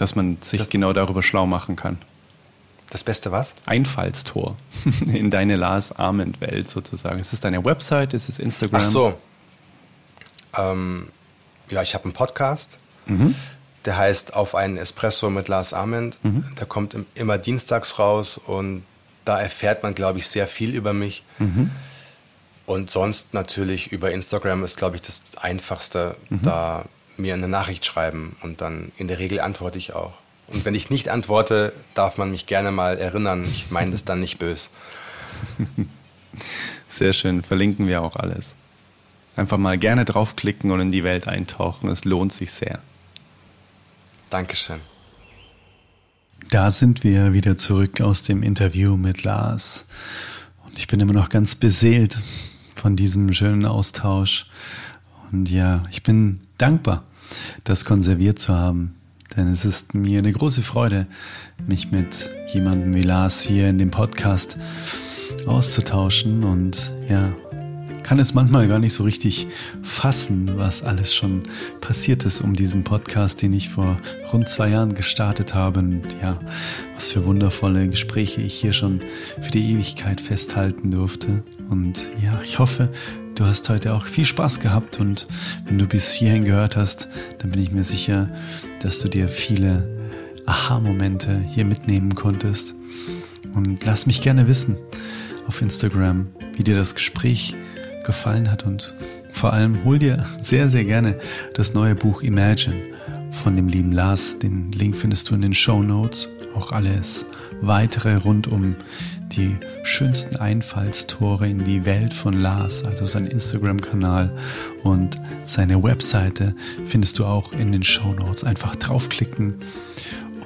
dass man sich das genau darüber schlau machen kann. Das Beste was? Einfallstor [laughs] in deine Lars Arment Welt sozusagen. Ist es deine Website? Ist es Instagram? Ach so. Ähm, ja, ich habe einen Podcast. Mhm. Der heißt Auf einen Espresso mit Lars Arment. Mhm. Der kommt immer dienstags raus und da erfährt man, glaube ich, sehr viel über mich. Mhm. Und sonst natürlich über Instagram ist, glaube ich, das Einfachste. Mhm. Da mir eine Nachricht schreiben und dann in der Regel antworte ich auch. Und wenn ich nicht antworte, darf man mich gerne mal erinnern. Ich meine das dann nicht böse. [laughs] Sehr schön, verlinken wir auch alles. Einfach mal gerne draufklicken und in die Welt eintauchen. Es lohnt sich sehr. Dankeschön. Da sind wir wieder zurück aus dem Interview mit Lars. Und ich bin immer noch ganz beseelt von diesem schönen Austausch. Und ja, ich bin dankbar, das konserviert zu haben. Denn es ist mir eine große Freude, mich mit jemandem wie Lars hier in dem Podcast auszutauschen und ja, kann es manchmal gar nicht so richtig fassen, was alles schon passiert ist um diesen Podcast, den ich vor rund zwei Jahren gestartet habe. Und ja, was für wundervolle Gespräche ich hier schon für die Ewigkeit festhalten durfte. Und ja, ich hoffe, du hast heute auch viel Spaß gehabt und wenn du bis hierhin gehört hast, dann bin ich mir sicher, dass du dir viele Aha-Momente hier mitnehmen konntest. Und lass mich gerne wissen auf Instagram, wie dir das Gespräch gefallen hat und vor allem hol dir sehr, sehr gerne das neue Buch Imagine von dem lieben Lars. Den Link findest du in den Show Notes. Auch alles weitere rund um die schönsten Einfallstore in die Welt von Lars, also sein Instagram-Kanal und seine Webseite findest du auch in den Show Notes. Einfach draufklicken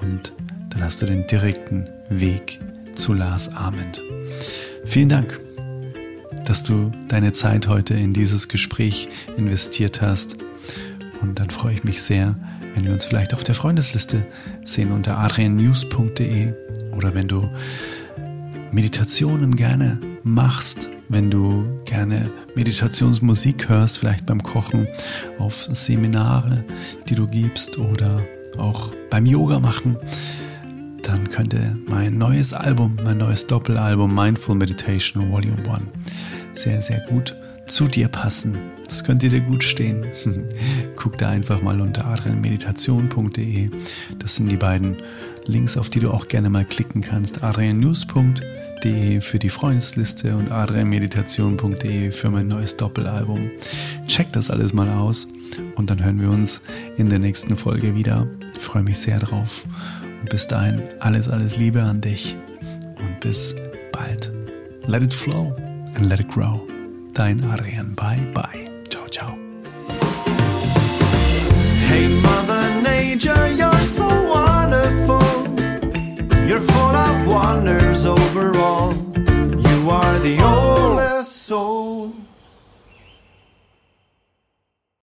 und dann hast du den direkten Weg zu Lars Arment. Vielen Dank, dass du deine Zeit heute in dieses Gespräch investiert hast. Und dann freue ich mich sehr, wenn wir uns vielleicht auf der Freundesliste sehen unter adriannews.de oder wenn du Meditationen gerne machst, wenn du gerne Meditationsmusik hörst, vielleicht beim Kochen, auf Seminare, die du gibst oder auch beim Yoga machen, dann könnte mein neues Album, mein neues Doppelalbum Mindful Meditation Volume 1 sehr, sehr gut zu dir passen. Das könnte dir gut stehen. [laughs] Guck da einfach mal unter adrianmeditation.de. Das sind die beiden Links, auf die du auch gerne mal klicken kannst. adriannews.de für die Freundesliste und adrianmeditation.de für mein neues Doppelalbum. Check das alles mal aus und dann hören wir uns in der nächsten Folge wieder. Ich freue mich sehr drauf. Und bis dahin alles, alles Liebe an dich und bis bald. Let it flow and let it grow. Dein Adrian. Bye bye. Ciao, ciao. Hey, Mother Nature, you're so wonderful. You're full of wonders overall. You are the only